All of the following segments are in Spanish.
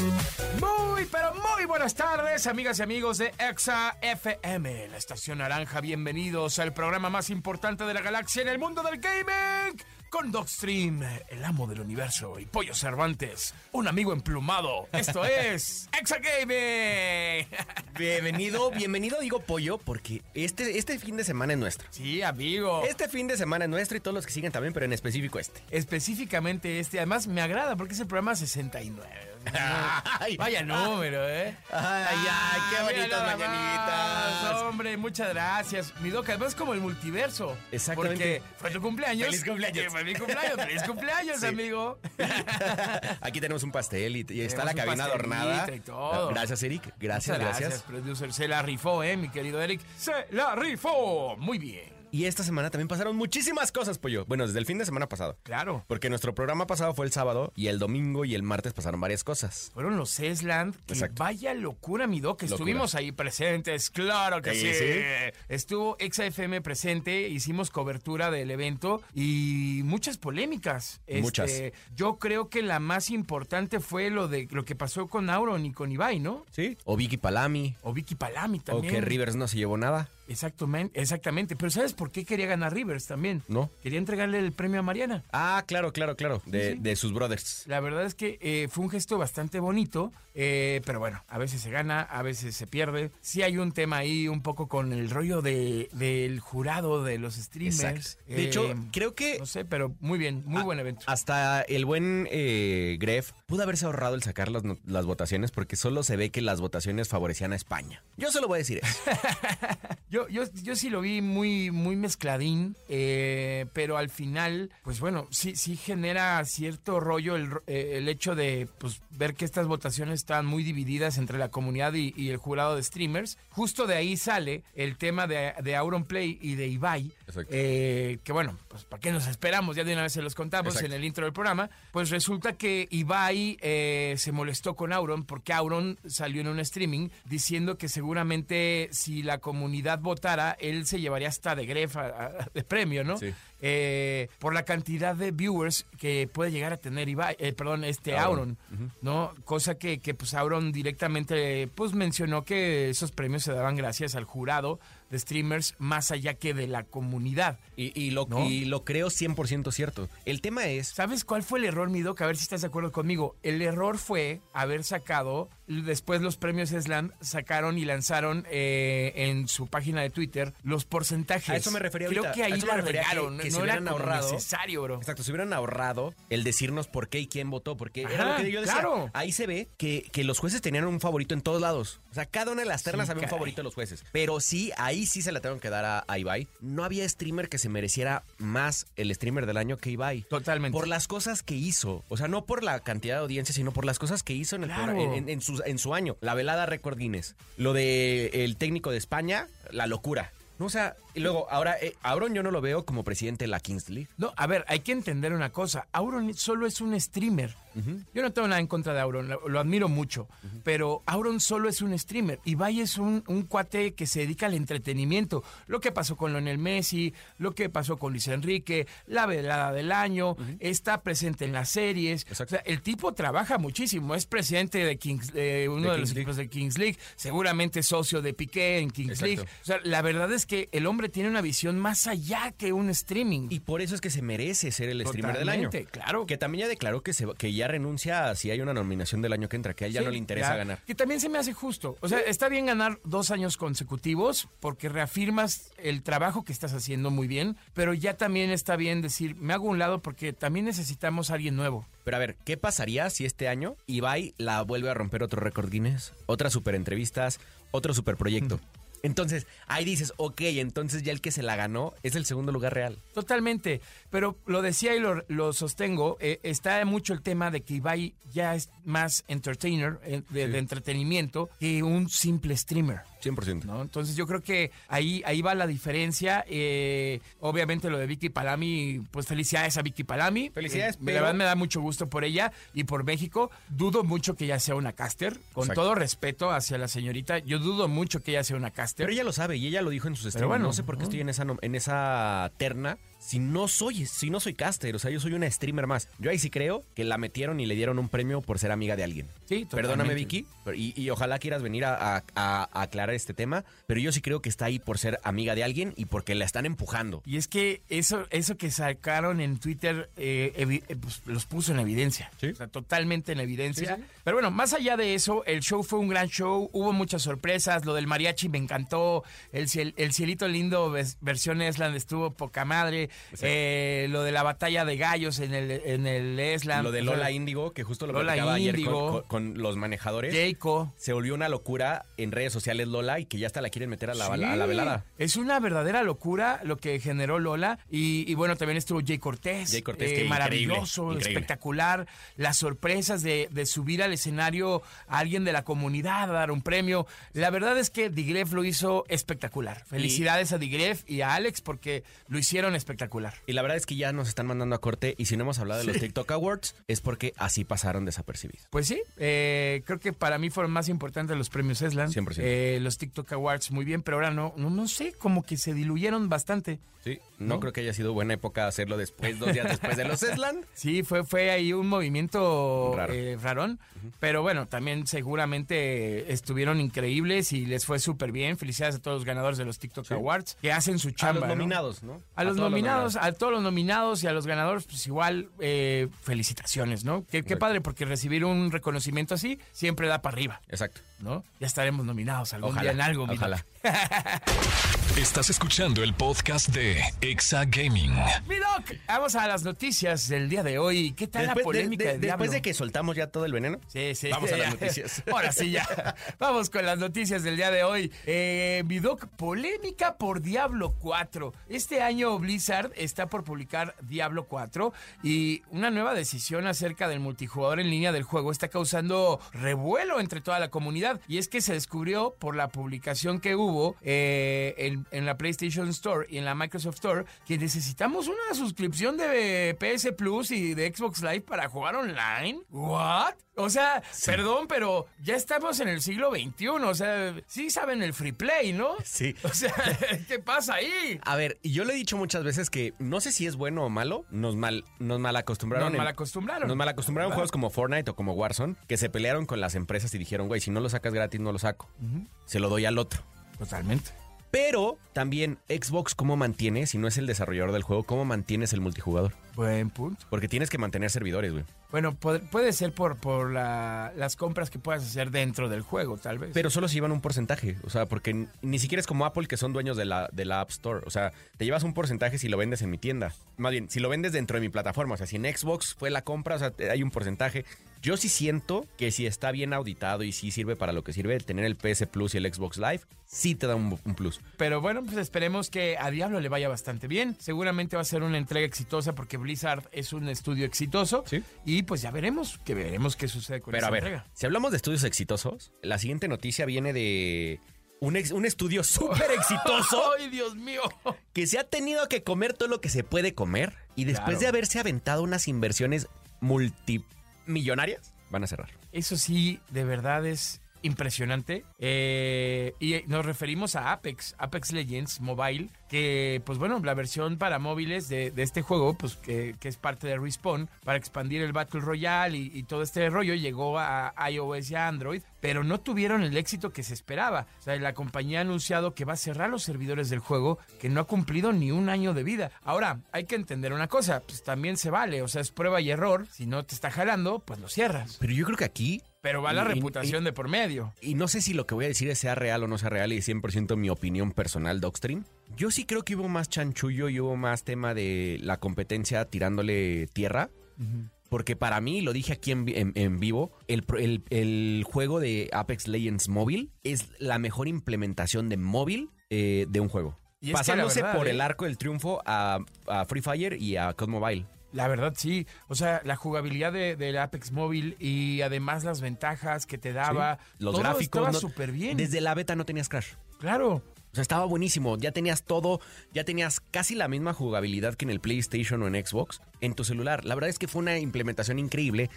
Muy, pero muy buenas tardes, amigas y amigos de Exa FM, la estación naranja. Bienvenidos al programa más importante de la galaxia en el mundo del gaming. Con Dogstream, el amo del universo, y Pollo Cervantes, un amigo emplumado. Esto es Exa Gaming. Bienvenido, bienvenido, digo pollo, porque este, este fin de semana es nuestro. Sí, amigo. Este fin de semana es nuestro y todos los que siguen también, pero en específico este. Específicamente este, además me agrada porque es el programa 69. Ay. Vaya número, ¿eh? Ay, ay, qué mira bonitas mañanitas. Hombre, muchas gracias. Mi doca, además es como el multiverso. Exactamente. Porque fue tu cumpleaños. Feliz cumpleaños. Eh, Fue mi cumpleaños. Feliz cumpleaños, Sí. amigo. Aquí tenemos un pastel y, y está la cabina adornada. y todo. Gracias, Eric. Gracias, Muchas gracias. producer. Se la rifó, ¿eh, mi querido Eric? Se la rifó. Muy bien. Y esta semana también pasaron muchísimas cosas, pollo. Bueno, desde el fin de semana pasado. Claro. Porque nuestro programa pasado fue el sábado y el domingo y el martes pasaron varias cosas. Fueron los Esland. Que Exacto. vaya locura, mi doc. Locura. Estuvimos ahí presentes, claro que Sí. Estuvo XFM presente, hicimos cobertura del evento y muchas polémicas. Este, Muchas. Yo creo que la más importante fue lo de lo que pasó con Auron y con Ibai, ¿no? ¿Sí? O Vicky Palami. O Vicky Palami O también. que Rivers no se llevó nada. Exactamente, exactamente. Pero ¿sabes por qué quería ganar Rivers también? No. Quería entregarle el premio a Mariana. Ah, claro, claro, claro. De, Sí, sí. de sus brothers. La verdad es que eh, fue un gesto bastante bonito, eh, pero bueno, a veces se gana, a veces se pierde. Sí hay un tema ahí un poco con el rollo de, del jurado de los streamers. Exacto. De Eh, hecho, creo que No sé, pero muy bien, muy buen evento. Hasta el buen eh, Gref pudo haberse ahorrado el sacar las, las votaciones porque solo se ve que las votaciones favorecían a España. Yo solo voy a decir eso. Yo, yo, yo sí lo vi muy, muy mezcladín, eh, pero al final, pues bueno, sí, sí genera cierto rollo eh, el hecho de pues, ver que estas votaciones están muy divididas entre la comunidad y, y el jurado de streamers. Justo de ahí sale el tema de, de Auron Play y de Ibai. Eh, que bueno, pues ¿para qué nos esperamos? Ya de una vez se los contamos Exacto. en el intro del programa. Pues resulta que Ibai eh, se molestó con Auron porque Auron salió en un streaming diciendo que seguramente si la comunidad votara, él se llevaría hasta de gref a- a- de premio, ¿no? Sí. Eh, por la cantidad de viewers que puede llegar a tener Ibai, eh, perdón, este Auron, Auron. ¿no? Cosa que, que pues Auron directamente pues mencionó que esos premios se daban gracias al jurado de streamers más allá que de la comunidad. Y, y lo, ¿No? y lo creo 100% cierto. El tema es... ¿Sabes cuál fue el error, mi doc? A ver si estás de acuerdo conmigo. El error fue haber sacado, después los premios Slam sacaron y lanzaron eh, en su página de Twitter los porcentajes. A eso me refería Creo ahorita. que A ahí eso me la refería que- regaron. que no se era hubieran ahorrado. necesario, bro. Exacto, se hubieran ahorrado el decirnos por qué y quién votó, porque era lo que yo decía. claro. Ahí se ve que, que los jueces tenían un favorito en todos lados. O sea, cada una de las ternas Sí, había un favorito de los jueces. Pero sí, ahí sí se la tuvieron que dar a, a Ibai. No había streamer que se mereciera más el streamer del año que Ibai. Totalmente. Por las cosas que hizo. O sea, no por la cantidad de audiencia, sino por las cosas que hizo en, el Claro. programa- en, en su, en su año. La velada récord Guinness. Lo de el técnico de España, la locura. No, o sea, y luego, ahora, eh, Auron yo no lo veo como presidente de la Kings League. No, a ver, hay que entender una cosa. Auron solo es un streamer. Yo no tengo nada en contra de Auron, lo, lo admiro mucho. Pero Auron solo es un streamer. Ibai es un, un cuate que se dedica al entretenimiento. Lo que pasó con Lionel Messi, lo que pasó con Luis Enrique, la velada del año, está presente en las series. Exacto. O sea, el tipo trabaja muchísimo. Es presidente de Kings, de uno de, De los equipos de Kings League. Seguramente socio de Piqué en Kings Exacto. League. O sea, la verdad es que el hombre tiene una visión más allá que un streaming. Y por eso es que se merece ser el streamer del año. Claro. Que también ya declaró que, se, que ya renuncia si hay una nominación del año que entra, que a él ya Sí, no le interesa ya, ganar. Que también se me hace justo. O sea, está bien ganar dos años consecutivos porque reafirmas el trabajo que estás haciendo muy bien, pero ya también está bien decir, me hago un lado porque también necesitamos a alguien nuevo. Pero a ver, ¿qué pasaría si este año Ibai la vuelve a romper otro récord Guinness? Otras super entrevistas, otro super proyecto. Entonces, ahí dices, ok, entonces ya el que se la ganó es el segundo lugar real. Totalmente, pero lo decía y lo, lo sostengo, eh, está mucho el tema de que Ibai ya es más entertainer, eh, de, de entretenimiento, que un simple streamer. 100%. ¿no? Entonces yo creo que ahí, ahí va la diferencia. Eh, obviamente lo de Vicky Palami, pues felicidades a Vicky Palami. Felicidades, Eh, pero- La verdad me da mucho gusto por ella y por México. Dudo mucho que ella sea una caster. Con Exacto. todo respeto hacia la señorita, yo dudo mucho que ella sea una caster. Pero ella lo sabe y ella lo dijo en sus streams. bueno, no sé por qué estoy en esa, en esa terna. Si no soy, si no soy caster, o sea, yo soy una streamer más. Yo ahí sí creo que la metieron y le dieron un premio por ser amiga de alguien. Sí, Perdóname, totalmente. Vicky, pero- y, y ojalá quieras venir a, a- a- a aclarar este tema, pero yo sí creo que está ahí por ser amiga de alguien y porque la están empujando. Y es que eso, eso que sacaron en Twitter eh, eh, pues, los puso en evidencia. Sí. O sea, totalmente en evidencia. Sí, sí. Pero bueno, más allá de eso, el show fue un gran show. Hubo muchas sorpresas. Lo del mariachi me encantó. El, ciel- el cielito lindo ves- versión Esland estuvo poca madre. Sí. Eh, lo de la batalla de gallos en el, en el Esland. Lo de O sea, Lola Índigo, que justo lo Lola platicaba ayer con, Índigo. con- con los manejadores. Jayco. Se volvió una locura en redes sociales Lola y que ya hasta la quieren meter a la, Sí. a la velada. Es una verdadera locura lo que generó Lola. Y, y bueno, también estuvo Jay Cortés. Jay Cortés, eh, que maravilloso, increíble, increíble. espectacular. Las sorpresas de, de subir al escenario a alguien de la comunidad a dar un premio. La verdad es que Digref lo hizo espectacular. Felicidades a Digref y a Alex porque lo hicieron espectacular. Y la verdad es que ya nos están mandando a corte y si no hemos hablado de los TikTok Awards es porque así pasaron desapercibidos. Pues sí, eh, creo que para mí fueron más importantes los premios Eslan. 100%. Eh, los TikTok Awards muy bien, pero ahora no, no, no sé, como que se diluyeron bastante. Sí, no, ¿No? creo que haya sido buena época hacerlo después, dos días después de los Eslan. Sí, fue, fue ahí un movimiento Raro. eh, rarón. Pero bueno, también seguramente estuvieron increíbles y les fue súper bien. Felicidades a todos los ganadores de los TikTok Awards que hacen su A chamba. los ¿no? nominados, ¿no? A, los nominados, a todos los nominados y a los ganadores, pues igual, eh, felicitaciones, ¿no? Qué, padre, porque recibir un reconocimiento así siempre da para arriba, Exacto. ¿no? Ya estaremos nominados algún Ojalá. día en algo, Ojalá. Estás escuchando el podcast de Exa Gaming. Mi Doc, vamos a las noticias del día de hoy. ¿Qué tal la Después, de, polémica de- del después de que soltamos ya todo el veneno. Sí, sí. Vamos a las noticias. Ahora sí, ya. Vamos con las noticias del día de hoy. Eh, mi doc, polémica por Diablo 4. Este año Blizzard está por publicar Diablo 4 y una nueva decisión acerca del multijugador en línea del juego está causando revuelo entre toda la comunidad. Y es que se descubrió por la publicación que hubo eh, en, en la PlayStation Store y en la Microsoft Store que necesitamos una suscripción de PS Plus y de Xbox Live para jugar online. ¿What? O sea, perdón, pero ya estamos en el siglo XXI. O sea, sí saben el free play, ¿no? Sí. O sea, ¿qué pasa ahí? A ver, yo le he dicho muchas veces que no sé si es bueno o malo, nos mal, nos mal acostumbraron. Nos malacostumbraron. Nos mal acostumbraron juegos como Fortnite o como Warzone, que se pelearon con las empresas y dijeron, güey, si no lo sacas gratis, no lo saco. Se lo doy al otro. Totalmente. Pero también Xbox, ¿cómo mantiene, si no es el desarrollador del juego, cómo mantienes el multijugador? Buen punto. Porque tienes que mantener servidores, güey. Bueno, puede, puede ser por, por la- las compras que puedas hacer dentro del juego, tal vez. Pero solo se llevan un porcentaje. O sea, porque ni siquiera es como Apple que son dueños de la, de la App Store. O sea, te llevas un porcentaje si lo vendes en mi tienda. Más bien, si lo vendes dentro de mi plataforma. O sea, si en Xbox fue la compra, o sea, hay un porcentaje. Yo sí siento que si está bien auditado y sí sirve para lo que sirve, tener el PS Plus y el Xbox Live, sí te da un, un plus. Pero bueno, pues esperemos que a Diablo le vaya bastante bien. Seguramente va a ser una entrega exitosa porque Blizzard es un estudio exitoso. Sí. Y pues ya veremos, que veremos qué sucede con Pero esa a ver, entrega. si hablamos de estudios exitosos, la siguiente noticia viene de un, ex- un estudio súper exitoso ¡Ay, Dios mío! que se ha tenido que comer todo lo que se puede comer y después Claro. de haberse aventado unas inversiones multimillonarias, van a cerrar. Eso sí, de verdad es impresionante. Eh, y nos referimos a Apex, Apex Legends Mobile, que pues bueno, la versión para móviles de, este juego, pues que, que es parte de Respawn, para expandir el Battle Royale y, y todo este rollo, llegó a iOS y a Android, pero no tuvieron el éxito que se esperaba. O sea, la compañía ha anunciado que va a cerrar los servidores del juego, que no ha cumplido ni un año de vida. Ahora, hay que entender una cosa, pues también se vale, o sea, es prueba y error. Si no te está jalando, pues lo cierras. Pero yo creo que aquí, Pero va la Y- y- reputación de por medio. y no sé si lo que voy a decir sea real o no sea real y es 100% mi opinión personal, Docstream, yo sí creo que hubo más chanchullo y hubo más tema de la competencia tirándole tierra. porque para mí, lo dije aquí en, vi- en- en vivo, el, pro- el- el juego de Apex Legends móvil es la mejor implementación de móvil eh, de un juego. Y Pasándose verdad, por ¿eh? el arco del triunfo a, a Free Fire y a COD Mobile. La verdad, sí. O sea, la jugabilidad de- del Apex móvil y además las ventajas que te daba. Los todo gráficos. Estaba no- súper bien. Desde la beta no tenías crash. Claro. O sea, estaba buenísimo. Ya tenías todo, ya tenías casi la misma jugabilidad que en el PlayStation o en Xbox en tu celular. La verdad es que fue una implementación increíble,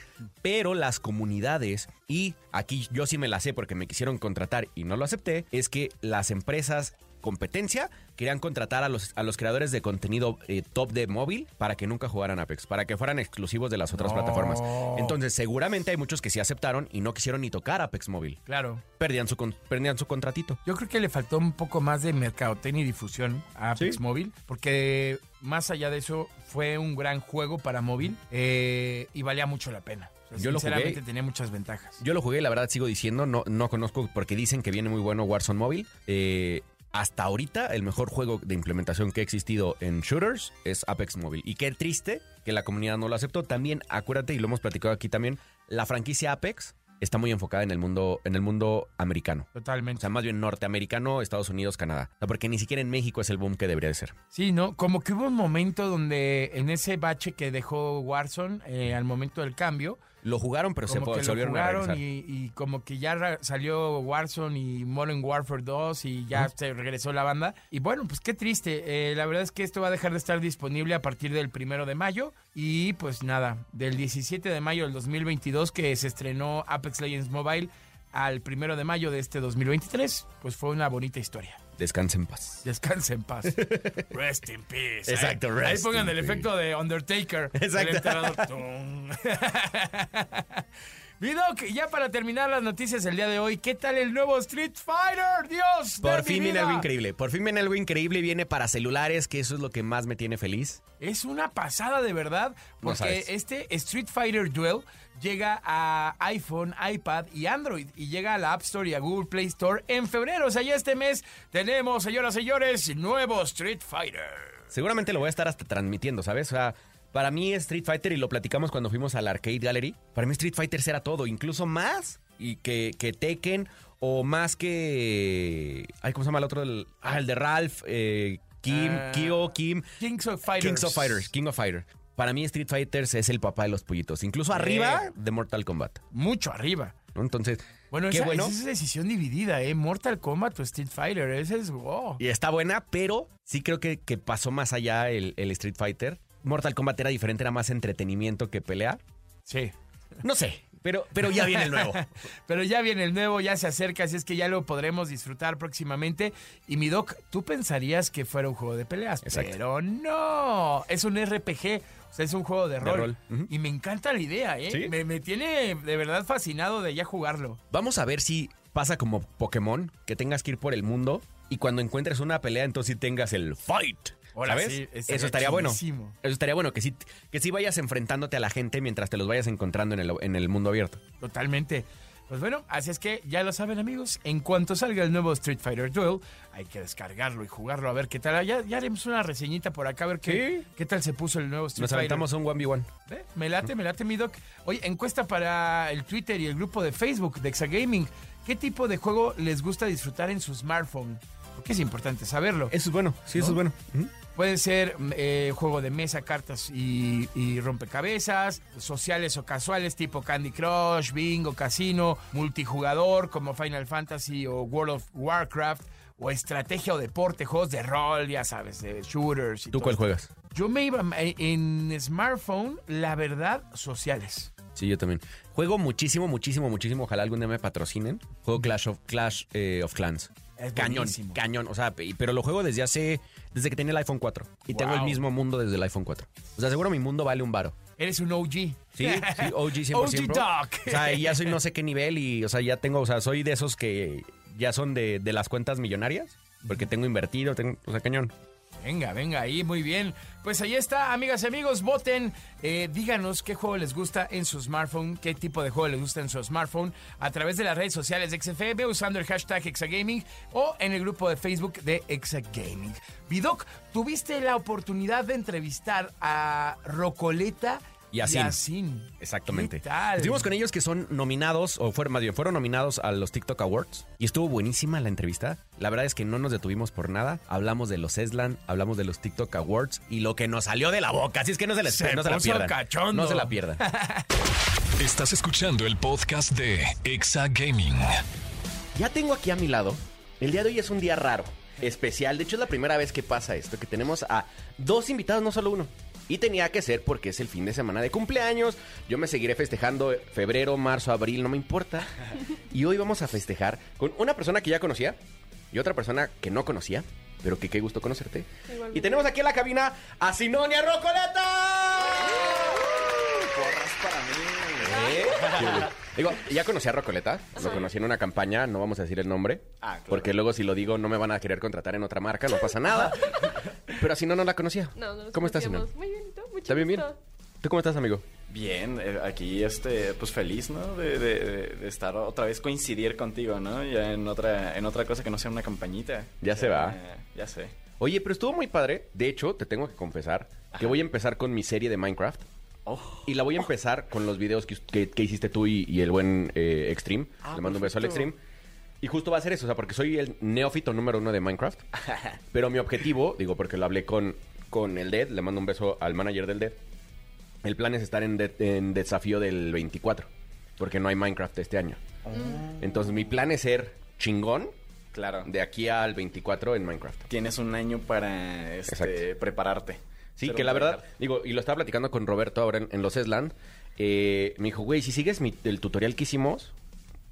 pero las comunidades, y aquí yo sí me la sé porque me quisieron contratar y no lo acepté, es que las empresas competencia querían contratar a los, a los creadores de contenido eh, top de móvil para que nunca jugaran Apex, para que fueran exclusivos de las otras No. plataformas. Entonces, seguramente hay muchos que sí aceptaron y no quisieron ni tocar Apex móvil. Claro. Perdían su, perdían su contratito. Yo creo que le faltó un poco más de mercadotecnia y difusión a Apex Sí. Móvil, porque más allá de eso fue un gran juego para móvil eh, y valía mucho la pena. O sea, Yo lo sinceramente jugué. tenía muchas ventajas. Yo lo jugué, la verdad sigo diciendo, no, no conozco porque dicen que viene muy bueno Warzone Mobile. Eh, hasta ahorita el mejor juego de implementación que ha existido en shooters es Apex Mobile. Y qué triste que la comunidad no lo aceptó. También, acuérdate, y lo hemos platicado aquí también, la franquicia Apex está muy enfocada en el mundo, en el mundo americano. O Totalmente. sea, más bien norteamericano, Estados Unidos, Canadá. O sea, porque ni siquiera en México es el boom que debería de ser. Sí, ¿no? Como que hubo un momento donde en ese bache que dejó Warzone eh, al momento del cambio, Lo jugaron, pero se, como fue- que se lo a jugaron y, y como que ya salió Warzone y Modern Warfare 2 y ya se regresó la banda. Y bueno, pues qué triste. Eh, la verdad es que esto va a dejar de estar disponible a partir del primero de mayo. Y pues nada, del 17 de mayo del 2022 que se estrenó Apex Legends Mobile al primero de mayo de este 2023, pues fue una bonita historia. Descansa en paz. Descanse en paz. Rest in peace. Exacto, Ahí- rest Ahí pongan in el peace. efecto de Undertaker. Exacto. El enterrador. Tum. Mi Doc, ya para terminar las noticias el día de hoy, ¿qué tal el nuevo Street Fighter? Dios. de Por mi fin viene vida! algo increíble. Por fin viene algo increíble y viene para celulares, que eso es lo que más me tiene feliz. Es una pasada de verdad, porque este Street Fighter Duel llega a iPhone, iPad y Android y llega a la App Store y a Google Play Store en febrero. O sea, ya este mes tenemos, señoras y señores, nuevo Street Fighter. Seguramente lo voy a estar hasta transmitiendo, ¿sabes? O sea, para mí Street Fighter, y lo platicamos cuando fuimos al Arcade Gallery, para mí Street Fighter era todo, incluso más y que, que Tekken o más que... Ay, ¿cómo se llama el otro? del- ah, el de Ralph, eh, Kim, Ah. Kyo, Kim. Kings of Fighters. Kings of Fighters, King of Fighter. Para mí Street Fighters es el papá de los pollitos, incluso arriba de Mortal Kombat. Mucho arriba. Entonces, Bueno, qué esa, bueno. esa es decisión dividida, ¿eh? Mortal Kombat o Street Fighter. Ese es. wow. Y está buena, pero sí creo que, que pasó más allá el, el Street Fighter. Mortal Kombat era diferente, era más entretenimiento que pelea. Sí. No sé, pero, pero ya viene el nuevo. Pero ya viene el nuevo, ya se acerca, así es que ya lo podremos disfrutar próximamente. Y mi doc, tú pensarías que fuera un juego de peleas, Exacto. pero no. Es un RPG, o sea, es un juego de De rol. Y me encanta la idea, ¿eh? Sí. Me, me tiene de verdad fascinado de ya jugarlo. Vamos a ver si pasa como Pokémon, que tengas que ir por el mundo y cuando encuentres una pelea, entonces sí tengas el fight. Ahora ¿Sabes? sí, Eso estaría bueno. Eso estaría bueno, que sí, que sí vayas enfrentándote a la gente mientras te los vayas encontrando en el, en el mundo abierto. Totalmente. Pues bueno, así es que ya lo saben amigos, en cuanto salga el nuevo Street Fighter Duel, hay que descargarlo y jugarlo a ver qué tal. Ya, ya haremos una reseñita por acá a ver qué, Sí. qué tal se puso el nuevo Street Nos Fighter. aventamos un 1v1. ¿Ve? Me late, me late mi doc. Oye, encuesta para el Twitter y el grupo de Facebook de Exagaming. ¿Qué tipo de juego les gusta disfrutar en su smartphone? Porque es importante saberlo. Eso es bueno, sí, eso es bueno. Ujú. Puede ser mm, eh, juego de mesa, cartas y, y rompecabezas, sociales o casuales tipo Candy Crush, Bingo, Casino, multijugador como Final Fantasy o World of Warcraft, o estrategia o deporte, juegos de rol, ya sabes, de shooters. Y ¿Tú todo cuál esto. juegas? Yo me iba en smartphone, la verdad, sociales. Sí, yo también. Juego muchísimo, muchísimo, muchísimo. Ojalá algún día me patrocinen. Juego Clash of, Clash, eh, of Clans. Es cañón, buenísimo. cañón. O sea, pe- pero lo juego desde hace. Desde que tenía el iPhone 4. Y tengo el mismo mundo desde el iPhone 4. O sea, seguro mi mundo vale un varo. Eres un OG. Sí, sí, OG 100%. OG Doc. O sea, ya soy no sé qué nivel y, o sea, ya tengo, o sea, soy de esos que ya son de, de las cuentas millonarias. Porque tengo invertido, tengo, o sea, cañón. Venga, venga, ahí, muy bien. Pues ahí está, amigas y amigos, voten. Eh, díganos qué juego les gusta en su smartphone, qué tipo de juego les gusta en su smartphone, a través de las redes sociales de XFM, usando el hashtag Exagaming o en el grupo de Facebook de Exagaming. Vidoc, tuviste la oportunidad de entrevistar a Rocoleta Yasin. Yasin. Exactamente. ¿Qué tal? Estuvimos con ellos que son nominados, o fueron, más bien, fueron nominados a los TikTok Awards. Y estuvo buenísima la entrevista. La verdad es que no nos detuvimos por nada. Hablamos de los Eslan, hablamos de los TikTok Awards y lo que nos salió de la boca. Así es que no se, les, Se no se la pierdan. cachondo. No se la pierdan. Estás escuchando el podcast de Exa Gaming. Ya tengo aquí a mi lado. El día de hoy es un día raro, especial. De hecho, es la primera vez que pasa esto, que tenemos a dos invitados, no solo uno. Y tenía que ser porque es el fin de semana de cumpleaños. Yo me seguiré festejando febrero, marzo, abril, no me importa. Y hoy vamos a festejar con una persona que ya conocía y otra persona que no conocía, pero que qué gusto conocerte. Y tenemos aquí en la cabina a Sinonia Rocoleta. Porras para mí. Digo, ya conocí a Rocoleta, lo conocí en una campaña, no vamos a decir el nombre, Ah, claro. porque luego si lo digo no me van a querer contratar en otra marca, no pasa nada. Pero así no, no la conocía. No, no ¿Cómo estás, conocíamos. Muy bien, ¿y tú? Mucho ¿Está bien, bien? ¿Tú cómo estás, amigo? Bien, eh, aquí este, pues feliz, ¿no? De, de- de- estar otra vez coincidir contigo, ¿no? Ya en otra, en otra cosa que no sea una campañita. Ya se va. Eh, ya sé. Oye, pero estuvo muy padre. De hecho, te tengo que confesar que voy a empezar con mi serie de Minecraft. Oh. Y la voy a empezar con los videos que, que- que hiciste tú y, y el buen eh, Extreme. Ah, Le mando un beso al. Extreme. Y justo va a ser eso, o sea, porque soy el neófito número uno de Minecraft. Pero mi objetivo, digo, porque lo hablé con, con el Dead, le mando un beso al manager del Dead. El plan es estar en, en desafío del 24, porque no hay Minecraft este año. Entonces mi plan es ser chingón Claro. de aquí al 24 en Minecraft. Tienes un año para este, prepararte. Sí, que la verdad, digo, y lo estaba platicando con Roberto ahora en, en los Esland, eh, me dijo, güey, si sigues mi- el tutorial que hicimos,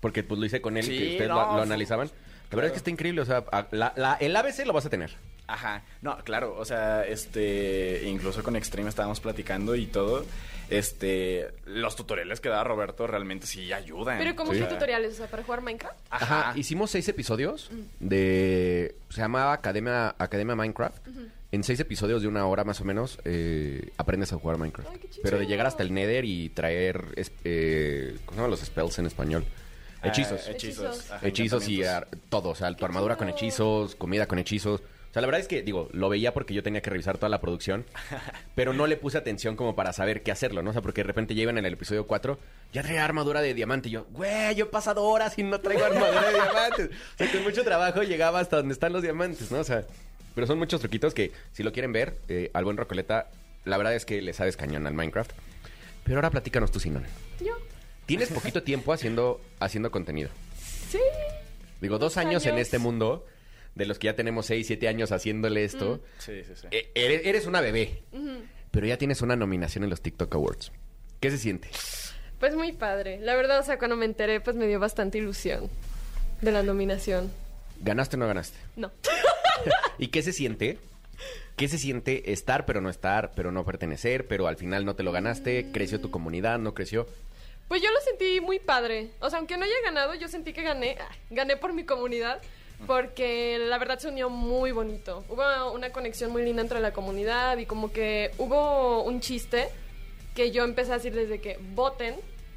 porque pues lo hice con él y que ustedes no, lo, analizaban, la verdad es que está increíble, o sea, a- la- la- el ABC lo vas a tener. Ajá, no, claro, o sea, este, incluso con Extreme estábamos platicando y todo, este, los tutoriales que da Roberto realmente sí ayudan. Pero como O qué sea, tutoriales, o sea, para jugar Minecraft. Ajá, hicimos seis episodios de, se llamaba Academia, Academia Minecraft. En seis episodios de una hora más o menos eh, aprendes a jugar Minecraft. Ay. Pero de llegar hasta el Nether y traer, es- eh, ¿cómo se llaman los spells en español? ah, Hechizos. hechizos. Hechizos. ajá, hechizos y ar- todo, o sea, tu armadura con hechizos, comida con hechizos. O sea, la verdad es que, digo, lo veía porque yo tenía que revisar toda la producción, pero no le puse atención como para saber qué hacerlo, ¿no? O sea, porque de repente llegan en el episodio 4, ya traía armadura de diamante. Y yo, güey, yo he pasado horas y no traigo armadura de diamantes. O sea, con mucho trabajo llegaba hasta donde están los diamantes, ¿no? O sea, pero son muchos truquitos que, si lo quieren ver, eh, al buen Rocoleta, la verdad es que le sabes cañón al Minecraft. Pero ahora platícanos tú, Sinón. Yo. Tienes poquito tiempo haciendo, haciendo contenido. Sí. Digo, dos años, en este mundo, de los que ya tenemos seis, siete años haciéndole esto. Sí, sí, sí. eh, eres, eres una bebé, pero ya tienes una nominación en los TikTok Awards. ¿Qué se siente? Pues muy padre. La verdad, o sea, cuando me enteré, pues me dio bastante ilusión de la nominación. ¿Ganaste o no ganaste? No. ¿Y qué se siente? ¿Qué se siente estar pero no estar, pero no pertenecer, pero al final no te lo ganaste? ¿Creció tu comunidad? ¿No creció? Pues yo lo sentí muy padre. O sea, aunque no haya ganado, yo sentí que gané. ah, Gané por mi comunidad. Porque la verdad se unió muy bonito. Hubo una conexión muy linda entre la comunidad y como que hubo un chiste que yo empecé a decir desde que voten,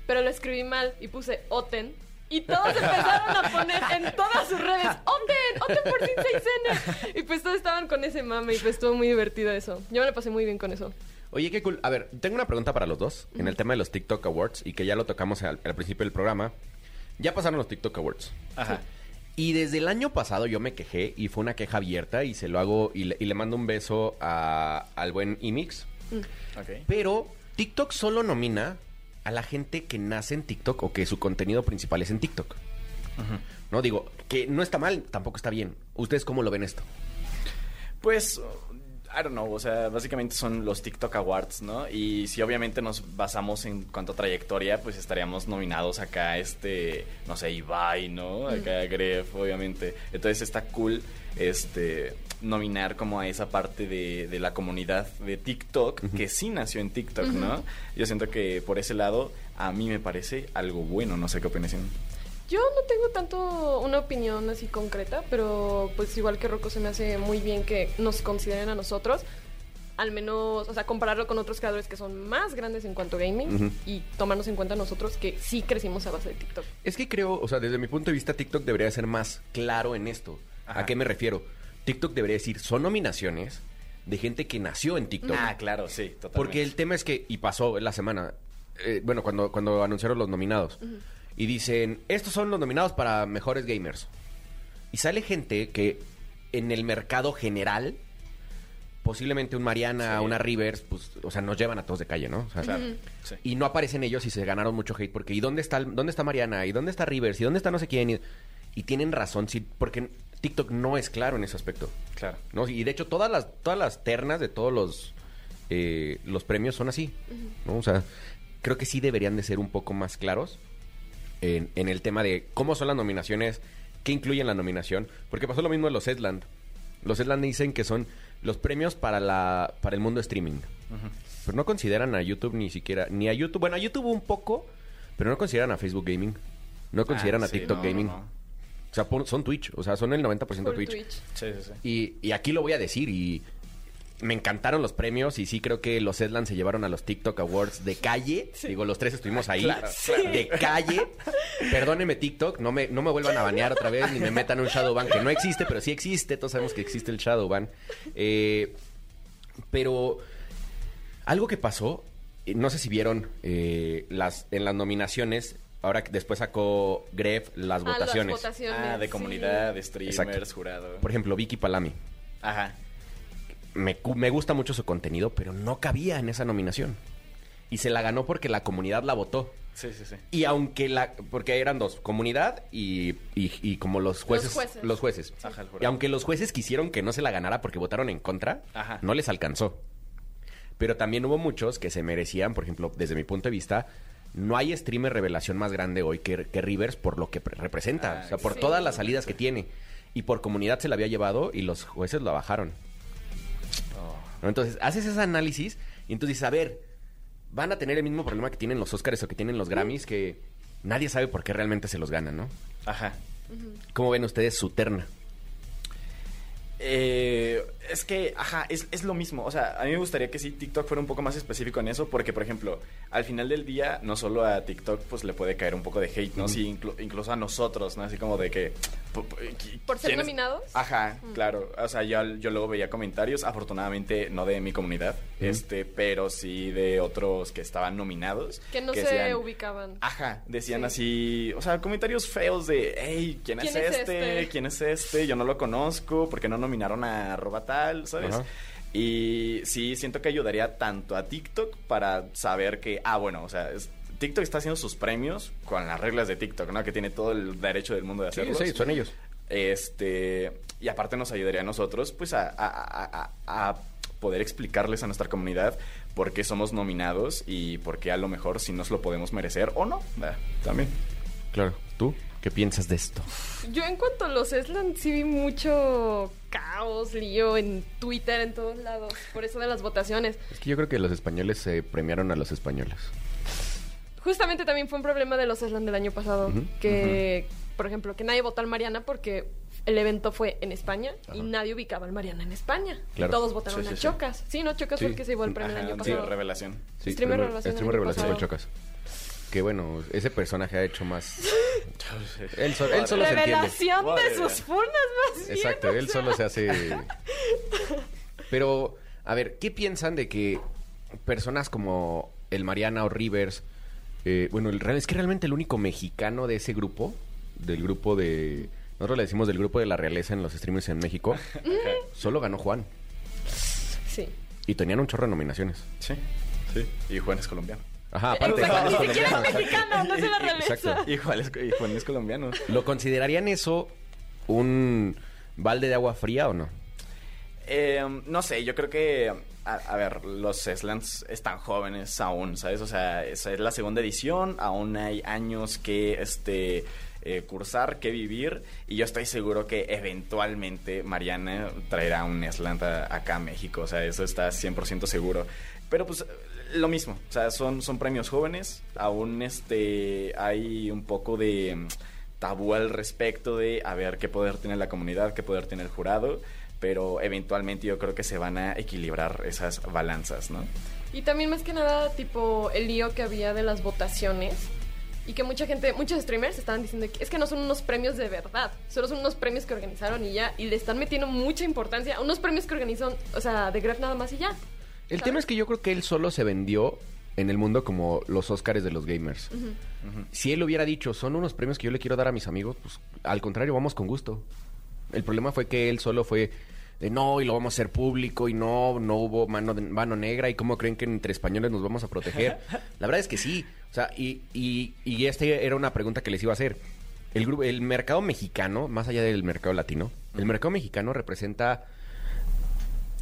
pero lo escribí mal y puse oten. Y todos empezaron a poner en todas sus redes, oten, oten por sin 6N. Y pues todos estaban con ese mame y pues estuvo muy divertido eso. Yo me lo pasé muy bien con eso. Oye, qué cool. A ver, tengo una pregunta para los dos en el tema de los TikTok Awards y que ya lo tocamos al, al principio del programa. Ya pasaron los TikTok Awards. Ajá. Y desde el año pasado yo me quejé y fue una queja abierta y se lo hago y le, y le mando un beso a- al buen Imix. Ok. Pero TikTok solo nomina a la gente que nace en TikTok o que su contenido principal es en TikTok. No digo que no está mal, tampoco está bien. ¿Ustedes cómo lo ven esto? Pues, I don't know, o sea, básicamente son los TikTok Awards, ¿no? Y si obviamente nos basamos en cuanto a trayectoria, pues estaríamos nominados acá, este, no sé, Ibai, ¿no? Acá Gref, obviamente. Entonces está cool, este, nominar como a esa parte de, de la comunidad de TikTok que sí nació en TikTok, ¿no? Yo siento que por ese lado a mí me parece algo bueno, no sé qué opinas. Yo no tengo tanto una opinión así concreta, pero pues igual que Rocco se me hace muy bien que nos consideren a nosotros. Al menos, o sea, compararlo con otros creadores que son más grandes en cuanto a gaming y tomarnos en cuenta nosotros que sí crecimos a base de TikTok. Es que creo, o sea, desde mi punto de vista, TikTok debería ser más claro en esto. Ajá. ¿A qué me refiero? TikTok debería decir, son nominaciones, de gente que nació en TikTok. Ah, claro, sí, totalmente. Porque el tema es que, y pasó la semana, eh, bueno, cuando, cuando anunciaron los nominados, y dicen, estos son los nominados para mejores gamers. Y sale gente que en el mercado general, posiblemente un Mariana, Sí. una Rivers, pues, o sea, nos llevan a todos de calle, ¿no? O sea, Claro, sí. Y no aparecen ellos y se ganaron mucho hate porque ¿y dónde está, dónde está Mariana? ¿Y dónde está Rivers? ¿Y dónde está no sé quién? Y, y tienen razón, sí, porque TikTok no es claro en ese aspecto. Claro. ¿no? Y de hecho todas las, todas las ternas de todos los, eh, los premios son así. ¿no? O sea, creo que sí deberían de ser un poco más claros en, en el tema de cómo son las nominaciones, qué incluyen la nominación. Porque pasó lo mismo en los Edland. Los Edland dicen que son los premios para, la, para el mundo streaming. Pero no consideran a YouTube ni siquiera, ni a YouTube, bueno, a YouTube un poco, pero no consideran a Facebook Gaming. No consideran Ah, a sí, TikTok no, no, Gaming. no. O sea, son Twitch, o sea, son el 90% Por Twitch. Twitch. Sí, sí, sí. Y, y aquí lo voy a decir y me encantaron los premios y sí creo que los Edland se llevaron a los TikTok Awards de calle. Digo, los tres estuvimos ahí. Claro, claro. De calle. Perdóneme TikTok, no me, no me vuelvan a banear otra vez ni me metan un Shadowban que no existe, pero sí existe. Todos sabemos que existe el Shadowban. Eh, pero algo que pasó, eh, no sé si vieron eh, las en las nominaciones, ahora que después sacó Gref las Ah, votaciones. las votaciones. Ah, de comunidad, streamers, Exacto. jurado. Por ejemplo, Vicky Palami. Ajá. me, me gusta mucho su contenido, pero no cabía en esa nominación. Y se la ganó porque la comunidad la votó. Sí, sí, sí. Y aunque la... Porque eran dos, comunidad y, y- y como los jueces. jueces. Los jueces. Ajá, el jurado. Y aunque los jueces quisieron que no se la ganara porque votaron en contra, Ajá. no les alcanzó. Pero también hubo muchos que se merecían, por ejemplo, desde mi punto de vista, no hay streamer revelación más grande hoy que, que Rivers por lo que pre- representa. Ah, o sea, por sí. todas las salidas que tiene. Y por comunidad se la había llevado y los jueces la bajaron. ¿no? Entonces, haces ese análisis y entonces dices, a ver, van a tener el mismo problema que tienen los Oscars o que tienen los Grammys, que nadie sabe por qué realmente se los ganan, ¿no? Ajá. ¿Cómo ven ustedes su terna? Eh, es que, ajá, es, es lo mismo. O sea, a mí me gustaría que sí TikTok fuera un poco más específico en eso, porque, por ejemplo, al final del día, no solo a TikTok, pues le puede caer un poco de hate, ¿no? Sí, inclu- incluso a nosotros, ¿no? Así como de que. qui- ¿Por ser nominados? Ajá, claro. O sea, yo, yo luego veía comentarios, afortunadamente no de mi comunidad, este, pero sí de otros que estaban nominados. Que no se decían- ubicaban. Ajá, decían Sí. así, o sea, comentarios feos de, hey, ¿quién, es, ¿Quién es este? este? ¿Quién es este? Yo no lo conozco, porque no nominaron a arroba tal, ¿sabes? Ajá. Y sí, siento que ayudaría tanto a TikTok para saber que, ah, bueno, o sea, es- TikTok está haciendo sus premios con las reglas de TikTok, ¿no? Que tiene todo el derecho del mundo de Sí, hacerlos. sí, son ellos. Este, y aparte nos ayudaría a nosotros, pues, a, a- a- a- a poder explicarles a nuestra comunidad por qué somos nominados y por qué a lo mejor si nos lo podemos merecer o no. Ah, también. Claro. ¿Tú qué piensas de esto? Yo en cuanto a los Esland sí vi mucho caos, lío en Twitter, en todos lados, por eso de las votaciones. Es que yo creo que los españoles se premiaron a los españoles. Justamente también fue un problema de los Esland del año pasado, que, por ejemplo, que nadie votó al Mariana porque el evento fue en España y nadie ubicaba al Mariana en España. Claro. Y todos votaron Sí, sí, a sí. Chocas. Sí, no, Chocas Sí. fue el que se llevó el premio el Ajá, año sí, pasado. revelación. Sí, Streamer primer- Revelación Streamer año Revelación con pasado. Chocas. Que bueno, ese personaje ha hecho más... él, so- él solo se entiende. Revelación de sus funas más bien. Exacto, él sea. solo se hace... Pero, a ver, ¿qué piensan de que personas como el Mariana o Rivers... eh, bueno, el, real- es que realmente el único mexicano de ese grupo, del grupo de... Nosotros le decimos del grupo de la realeza en los streamers en México, solo ganó Juan. Sí. Y tenían un chorro de nominaciones. Sí, sí. Y Juan es colombiano. Ajá, aparte... Exacto, Juan ni siquiera es mexicano, no se la. Exacto. Y Juan es, y Juan es colombiano. ¿Lo considerarían eso un balde de agua fría o no? Eh, no sé, yo creo que, a, a ver, los Slants están jóvenes aún, ¿sabes? O sea, esa es la segunda edición, aún hay años que este eh, cursar, que vivir, y yo estoy seguro que eventualmente Mariana traerá un Slant a- acá a México, o sea, eso está 100% seguro. Pero pues lo mismo, o sea, son, son premios jóvenes, aún este hay un poco de mm, tabú al respecto de a ver qué poder tiene la comunidad, qué poder tiene el jurado, pero eventualmente yo creo que se van a equilibrar esas balanzas, ¿no? Y también más que nada, tipo, el lío que había de las votaciones. y que mucha gente, muchos streamers estaban diciendo que es que no son unos premios de verdad, solo son unos premios que organizaron y ya, y le están metiendo mucha importancia a unos premios que organizan, o sea, de Gref nada más y ya. El tema es que yo creo que él solo se vendió en el mundo como los Óscares de los gamers. Si él hubiera dicho, son unos premios que yo le quiero dar a mis amigos, pues al contrario, vamos con gusto. El problema fue que él solo fue de no, y lo vamos a hacer público, y no, no hubo mano, de- mano negra, y cómo creen que entre españoles nos vamos a proteger. La verdad es que sí. O sea, y, y, y esta era una pregunta que les iba a hacer. El, el mercado mexicano, más allá del mercado latino, el mercado mexicano representa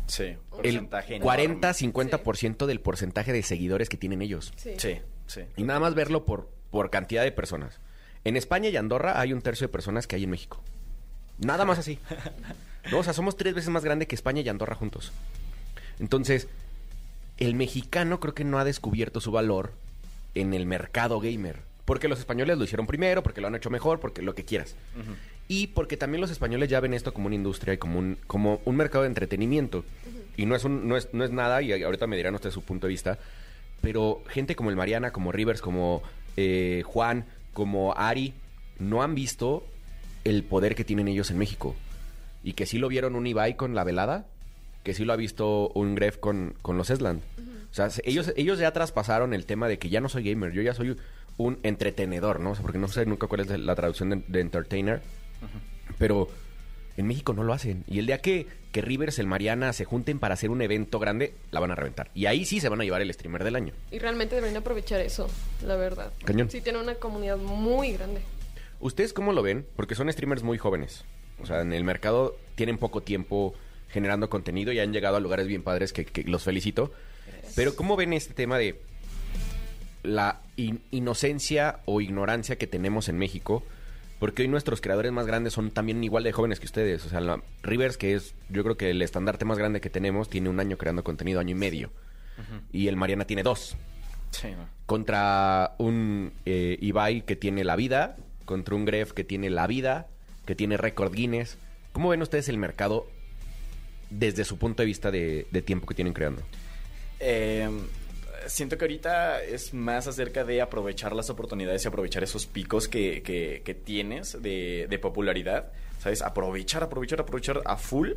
Sí. el porcentaje enorme. 40-50% del porcentaje de seguidores que tienen ellos. Sí. Sí, sí. Y nada más verlo por, por cantidad de personas. En España y Andorra hay un tercio de personas que hay en México. Nada más así. No, o sea, somos tres veces más grande que España y Andorra juntos. Entonces, el mexicano creo que no ha descubierto su valor en el mercado gamer. Porque los españoles lo hicieron primero, porque lo han hecho mejor, porque lo que quieras. Y porque también los españoles ya ven esto como una industria y como un, como un mercado de entretenimiento. Y no es, un, no, es, no es nada, y ahorita me dirán ustedes su punto de vista, pero gente como el Mariana, como Rivers, como eh, Juan, como Ari, no han visto el poder que tienen ellos en México. Y que sí lo vieron un Ibai con la velada, que sí lo ha visto un Gref con, con los Esland. O sea, se- ellos, ellos ya traspasaron el tema de que ya no soy gamer, yo ya soy un entretenedor, ¿no? O sea, porque no sé nunca cuál es la traducción de, de entertainer. Pero en México no lo hacen. Y el día que, que Rivers, el Mariana se junten para hacer un evento grande, la van a reventar. Y ahí sí se van a llevar el streamer del año. Y realmente deberían aprovechar eso, la verdad. Cañón. Sí, tiene una comunidad muy grande. ¿Ustedes cómo lo ven? Porque son streamers muy jóvenes. O sea, en el mercado tienen poco tiempo generando contenido y han llegado a lugares bien padres que, que los felicito. Pero ¿cómo ven este tema de la in- inocencia o ignorancia que tenemos en México? Porque hoy nuestros creadores más grandes son también igual de jóvenes que ustedes. O sea, la- Rivers, que es yo creo que el estandarte más grande que tenemos, tiene un año creando contenido, año y medio. Y el Mariana tiene dos Sí, ¿no? contra un eh, Ibai que tiene la vida, contra un Gref que tiene la vida, que tiene récord Guinness. ¿Cómo ven ustedes el mercado desde su punto de vista de, de tiempo que tienen creando? Eh, siento que ahorita es más acerca de aprovechar las oportunidades y aprovechar esos picos que, que- que tienes de, de popularidad. ¿Sabes? Aprovechar, aprovechar, aprovechar a full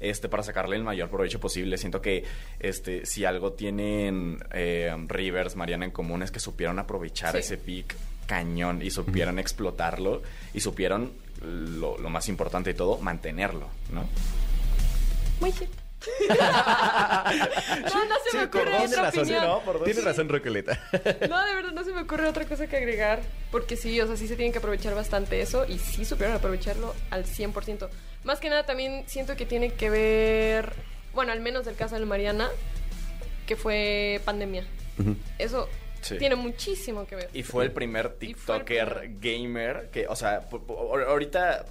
este, para sacarle el mayor provecho posible. Siento que este, si algo tienen eh, Rivers, Mariana en común es que supieron aprovechar Sí. ese pic cañón y supieron explotarlo y supieron lo, lo más importante de todo, mantenerlo, ¿no? Muy hip. no, no se me ocurre otra opinión. Tienes razón, Rocoleta. No, de verdad no se me ocurre otra cosa que agregar. Porque sí, o sea, sí se tienen que aprovechar bastante eso y sí supieron aprovecharlo al 100%. Más que nada también siento que tiene que ver, bueno, al menos del caso de Mariana, que fue pandemia. Eso Sí. tiene muchísimo que ver. Y fue el primer el TikToker gamer que, o sea, ahorita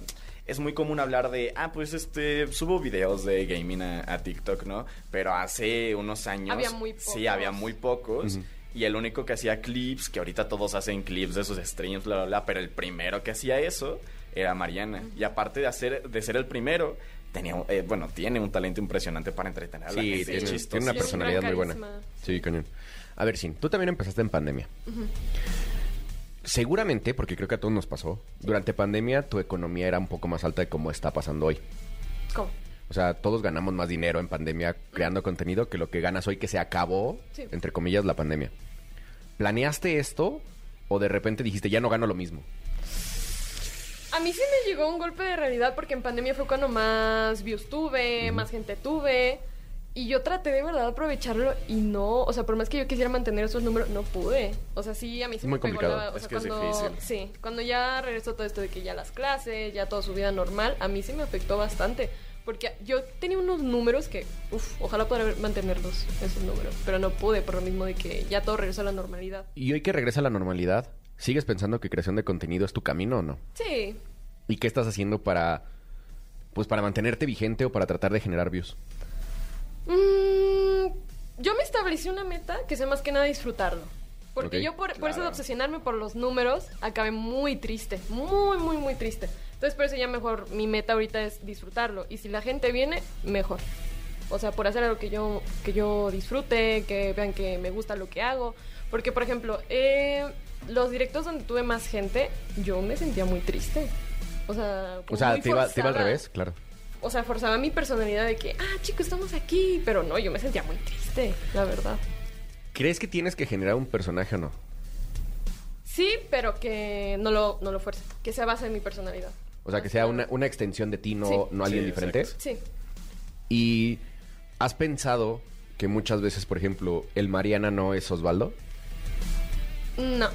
es muy común hablar de, ah, pues este, subo videos de gaming a, a TikTok, ¿no? Pero hace unos años... Había muy Sí, pocos. había muy pocos. Y el único que hacía clips, que ahorita todos hacen clips de sus streams, bla, bla, bla, pero el primero que hacía eso era Mariana. Y aparte de, hacer, de ser el primero, tenía, un- eh, bueno, tiene un talento impresionante para entretener a la Sí, gente. tiene, es tiene chistoso. una Sí, un personalidad muy buena. Sí, cañón. A ver, Sin, tú también empezaste en pandemia. Seguramente, porque creo que a todos nos pasó, durante pandemia tu economía era un poco más alta de como está pasando hoy. ¿Cómo? O sea, todos ganamos más dinero en pandemia creando contenido que lo que ganas hoy que se acabó, Sí. entre comillas, la pandemia. ¿Planeaste esto o de repente dijiste ya no gano lo mismo? A mí sí me llegó un golpe de realidad porque en pandemia fue cuando más views tuve, más gente tuve. Y yo traté de verdad de aprovecharlo y no, o sea, por más que yo quisiera mantener esos números, no pude. O sea, sí, a mí sí Muy me pegó complicado. la- o Es sea, que es cuando, difícil. Sí, cuando ya regresó todo esto de que ya las clases, ya toda su vida normal, a mí sí me afectó bastante. Porque yo tenía unos números que, uff, ojalá pudiera mantenerlos, esos números. Pero no pude por lo mismo de que ya todo regresó a la normalidad. Y hoy que regresa a la normalidad, ¿sigues pensando que creación de contenido es tu camino o no? Sí, ¿Y qué estás haciendo para pues para mantenerte vigente o para tratar de generar views? Mm, yo me establecí una meta que sea más que nada disfrutarlo. Porque yo por, por eso de obsesionarme por los números, acabé muy triste. Muy, muy, muy triste. Entonces por eso ya mejor mi meta ahorita es disfrutarlo. Y si la gente viene, mejor. O sea, por hacer algo que yo, que yo disfrute, que vean que me gusta lo que hago. Porque, por ejemplo, eh, los directos donde tuve más gente, yo me sentía muy triste. O sea, O sea, te iba, te iba al revés, claro. O sea, forzaba mi personalidad de que, ah, chicos, estamos aquí. Pero no, yo me sentía muy triste, la verdad. ¿Crees que tienes que generar un personaje o no? Sí, pero que no lo, no lo fuerce. Que sea base en mi personalidad. O sea, que sea una, una extensión de ti, no, Sí. no alguien Sí, diferente. exacto. Sí. Y has pensado que muchas veces, por ejemplo, el Mariana no es Osvaldo. No.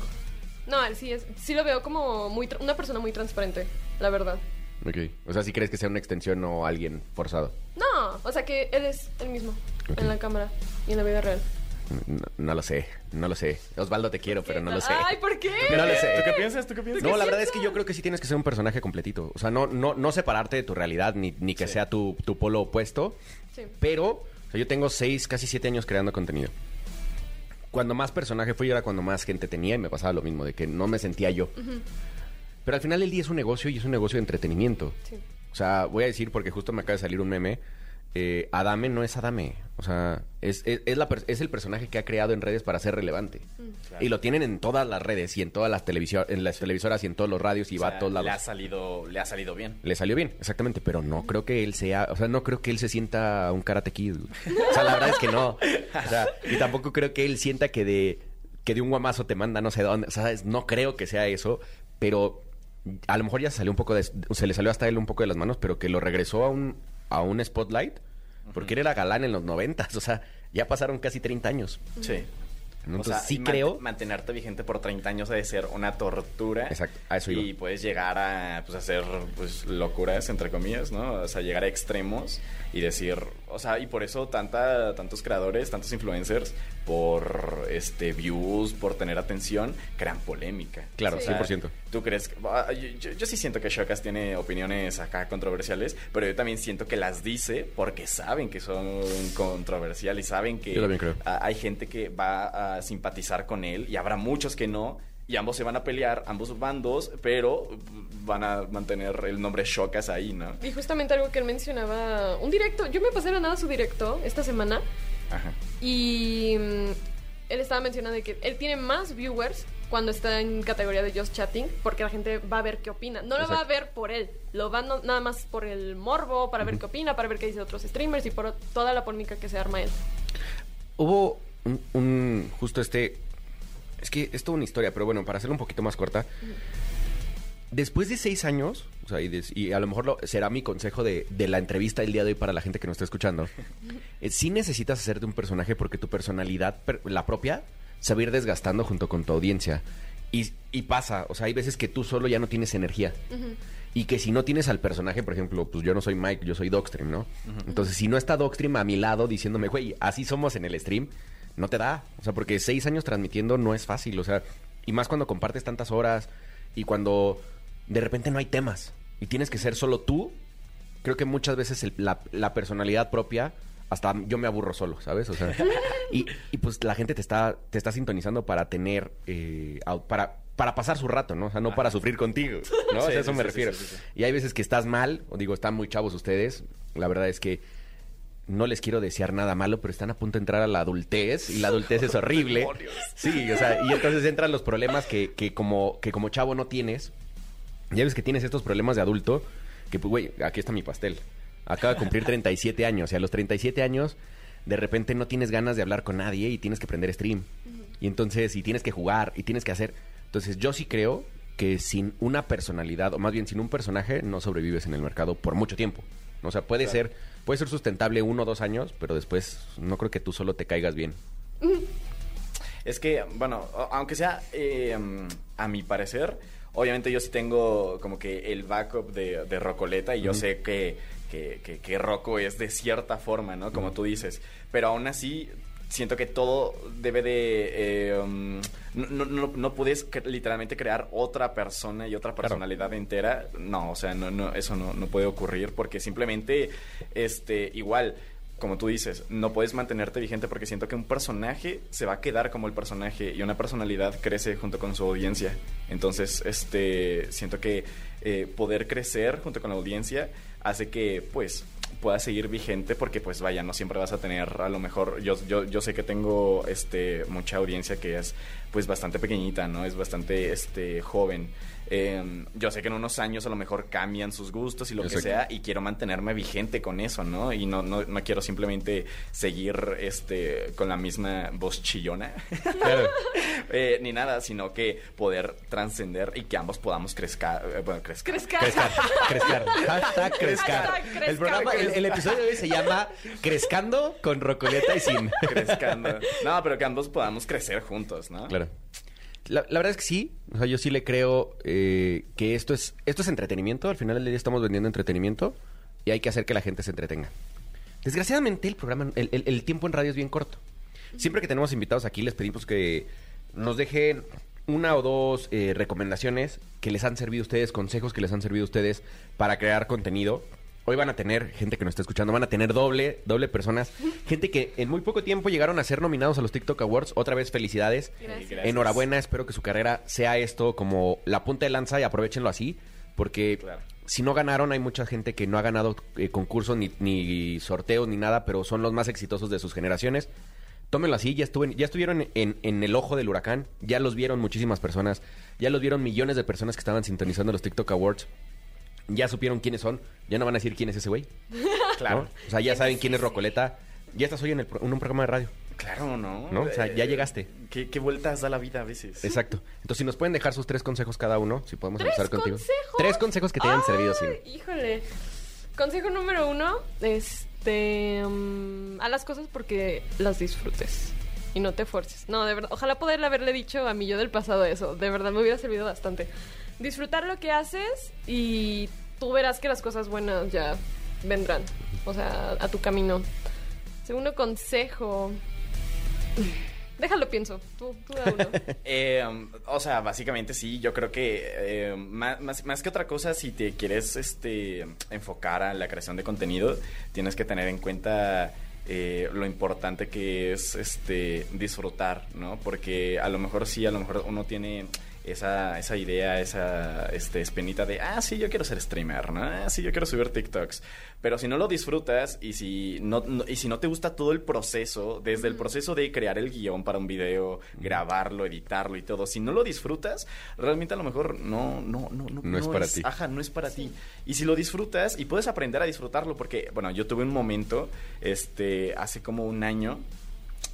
No, él sí es. Sí lo veo como muy una persona muy transparente, la verdad. Ok. O sea, si crees que sea una extensión o alguien forzado. No, o sea que él es el mismo Ok. en la cámara y en la vida real. No, no lo sé, no lo sé. Osvaldo te quiero, pero no lo sé. Ay, ¿por qué? No lo sé. ¿Tú qué piensas? ¿Tú qué piensas? No, la verdad es que yo creo que sí tienes que ser un personaje completito. O sea, no, no, no separarte de tu realidad, ni, ni que sea tu, tu polo opuesto. Sí. Pero, o sea, yo tengo seis, casi siete años creando contenido. Cuando más personaje fui, era cuando más gente tenía y me pasaba lo mismo, de que no me sentía yo. Pero al final del día es un negocio y es un negocio de entretenimiento. Sí. O sea, voy a decir, porque justo me acaba de salir un meme, eh, Adame no es Adame. O sea, es, es, es la es el personaje que ha creado en redes para ser relevante. Y lo tienen en todas las redes y en todas las, en las televisoras y en todos los radios y O va sea, a todos lados. Le ha salido, le ha salido bien. Le salió bien, exactamente, pero no creo que él sea, o sea, no creo que él se sienta un karate kid. O sea, la verdad es que no. O sea, y tampoco creo que él sienta que de que de un guamazo te manda no sé dónde, o sea, no creo que sea eso, pero a lo mejor ya salió un poco de se le salió hasta él un poco de las manos, pero que lo regresó a un a un spotlight porque él era galán en los noventas, o sea, ya pasaron casi 30 años. Sí. Entonces sea, sí y mant- creo Mantenerte vigente por 30 años ha de ser una tortura. Exacto, a eso iba. Y puedes llegar a pues, hacer pues, locuras, entre comillas, ¿no? O sea, llegar a extremos y decir... O sea, y por eso tanta, tantos creadores, tantos influencers, por este views, por tener atención, crean polémica. Claro, O sea, 100%. ¿Tú crees que.? ah, Yo, yo- yo sí siento que Shokas tiene opiniones acá controversiales, pero yo también siento que las dice porque saben que son controversiales y saben que Yo también creo. hay gente que va a simpatizar con él y habrá muchos que no. Y ambos se van a pelear, ambos bandos, pero van a mantener el nombre Shokas ahí, ¿no? Y justamente algo que él mencionaba, un directo, yo me pasé de la nada su directo esta semana Ajá. y mm, él estaba mencionando de que él tiene más viewers cuando está en categoría de Just Chatting porque la gente va a ver qué opina. No lo va a ver por él, lo va no- nada más por el morbo, para ver qué opina, para ver qué dice otros streamers y por toda la polémica que se arma él. Hubo un, un- justo este. Es que es toda una historia, pero bueno, para hacerlo un poquito más corta. Después de seis años, o sea, y, a lo mejor lo- será mi consejo de, de la entrevista del día de hoy para la gente que nos está escuchando. eh, sí necesitas hacerte un personaje porque tu personalidad, per- la propia, se va a ir desgastando junto con tu audiencia. Y, y pasa, o sea, hay veces que tú solo ya no tienes energía. Y que si no tienes al personaje, por ejemplo, pues yo no soy Mike, yo soy Dogstream, ¿no? Entonces, si no está Dogstream a mi lado diciéndome, güey, así somos en el stream, no te da. O sea, porque seis años transmitiendo no es fácil, o sea, y más cuando compartes tantas horas y cuando de repente no hay temas y tienes que ser solo tú, creo que muchas veces el- la, la personalidad propia, hasta yo me aburro solo, ¿sabes? O sea, y, y pues la gente te está, te está sintonizando para tener, eh, para, para pasar su rato, ¿no? O sea, no para sufrir contigo, ¿no? O sea, Sí, eso sí, me sí, refiero. Y hay veces que estás mal, o digo, están muy chavos ustedes, la verdad es que no les quiero desear nada malo, pero están a punto de entrar a la adultez y la adultez es horrible. Sí, o sea, y entonces entran los problemas que, que como, que como chavo no tienes. Ya ves que tienes estos problemas de adulto, que pues, güey, aquí está mi pastel. Acaba de cumplir 37 años y a los 37 años de repente no tienes ganas de hablar con nadie y tienes que prender stream. Y entonces, y tienes que jugar y tienes que hacer. Entonces, yo sí creo que sin una personalidad, o más bien sin un personaje, no sobrevives en el mercado por mucho tiempo. O sea, puede ser, puede ser sustentable uno o dos años, pero después no creo que tú solo te caigas bien. Es que, bueno, aunque sea eh, mm, a mi parecer, obviamente yo sí tengo como que el backup de, de Rocoleta y yo sé que, que, que, que Rocco es de cierta forma, ¿no? Como tú dices. Pero aún así, siento que todo debe de... eh, mm, no, no, no- puedes cre- literalmente crear otra persona y otra personalidad entera. No, o sea, no, no, eso no, no puede ocurrir porque simplemente, este, igual como tú dices, no puedes mantenerte vigente porque siento que un personaje se va a quedar como el personaje y una personalidad crece junto con su audiencia. Entonces, este, siento que eh, poder crecer junto con la audiencia hace que, pues, pueda seguir vigente porque pues vaya, no siempre vas a tener a lo mejor, yo, yo, yo sé que tengo este mucha audiencia que es pues bastante pequeñita, ¿no? Es bastante este joven. Eh, yo sé que en unos años a lo mejor cambian sus gustos y lo que sea y quiero mantenerme vigente con eso, ¿no? Y no, no, no quiero simplemente seguir este con la misma voz chillona. Eh, ni nada, sino que poder trascender y que ambos podamos crezcar, eh, bueno, crezcar. Crezca. Crescar, crescar. Hashtag crescar. Hashtag crescar. El programa, el, el episodio de hoy se llama Crescando con Rocoleta y Sin. Crezcando. No, pero que ambos podamos crecer juntos, ¿no? Claro. La, la verdad es que sí. O sea, yo sí le creo eh, que esto es, esto es entretenimiento. Al final del día estamos vendiendo entretenimiento y hay que hacer que la gente se entretenga. Desgraciadamente, el programa, el, el- el tiempo en radio es bien corto. Siempre que tenemos invitados aquí, les pedimos que nos dejen una o dos eh, recomendaciones que les han servido a ustedes, consejos que les han servido a ustedes para crear contenido. Hoy van a tener, gente que nos está escuchando, van a tener doble, doble personas. Gente que en muy poco tiempo llegaron a ser nominados a los TikTok Awards. Otra vez, felicidades. Gracias. Enhorabuena, espero que su carrera sea esto como la punta de lanza y aprovechenlo así, porque Claro. si no ganaron, hay mucha gente que no ha ganado eh, concursos ni, ni sorteos ni nada, pero son los más exitosos de sus generaciones. Tómenlo así, ya, estuven, ya estuvieron en, en el ojo del huracán, ya los vieron muchísimas personas, ya los vieron millones de personas que estaban sintonizando los TikTok Awards, ya supieron quiénes son, ya no van a decir quién es ese güey. Claro. ¿no? O sea, ya saben quién es Rocoleta, ya estás hoy en, el pro- en un programa de radio. Claro, ¿no? ¿No? O sea, ya Eh, llegaste. ¿Qué, qué vueltas da la vida a veces? Exacto. Entonces, si nos pueden dejar sus tres consejos cada uno, si podemos ¿Tres empezar contigo. consejos? Tres consejos que te hayan Ay, servido, sí. Híjole. Consejo número uno, este, mm, haz las cosas porque las disfrutes y no te fuerces. No, de verdad, ojalá poderle haberle dicho a mi yo del pasado eso. De verdad, me hubiera servido bastante. Disfrutar lo que haces y tú verás que las cosas buenas ya vendrán. O sea, a tu camino. Segundo consejo. Déjalo, pienso. Tú, tú. Eh, um, o sea, básicamente sí, yo creo que eh, más, más- más que otra cosa, si te quieres este, enfocar a la creación de contenido, tienes que tener en cuenta eh, lo importante que es este, disfrutar, ¿no? Porque a lo mejor sí, a lo mejor uno tiene esa, esa idea, esa este, espinita de, ah, sí, yo quiero ser streamer, ¿no? Ah, sí, yo quiero subir TikToks. Pero si no lo disfrutas y si no, no- y si no te gusta todo el proceso, desde el proceso de crear el guion para un video, grabarlo, editarlo y todo, si no lo disfrutas, realmente a lo mejor no, no, no, no, No es para ti. Ajá, no es para ti. Y si lo disfrutas y puedes aprender a disfrutarlo, porque, bueno, yo tuve un momento, este, hace como un año,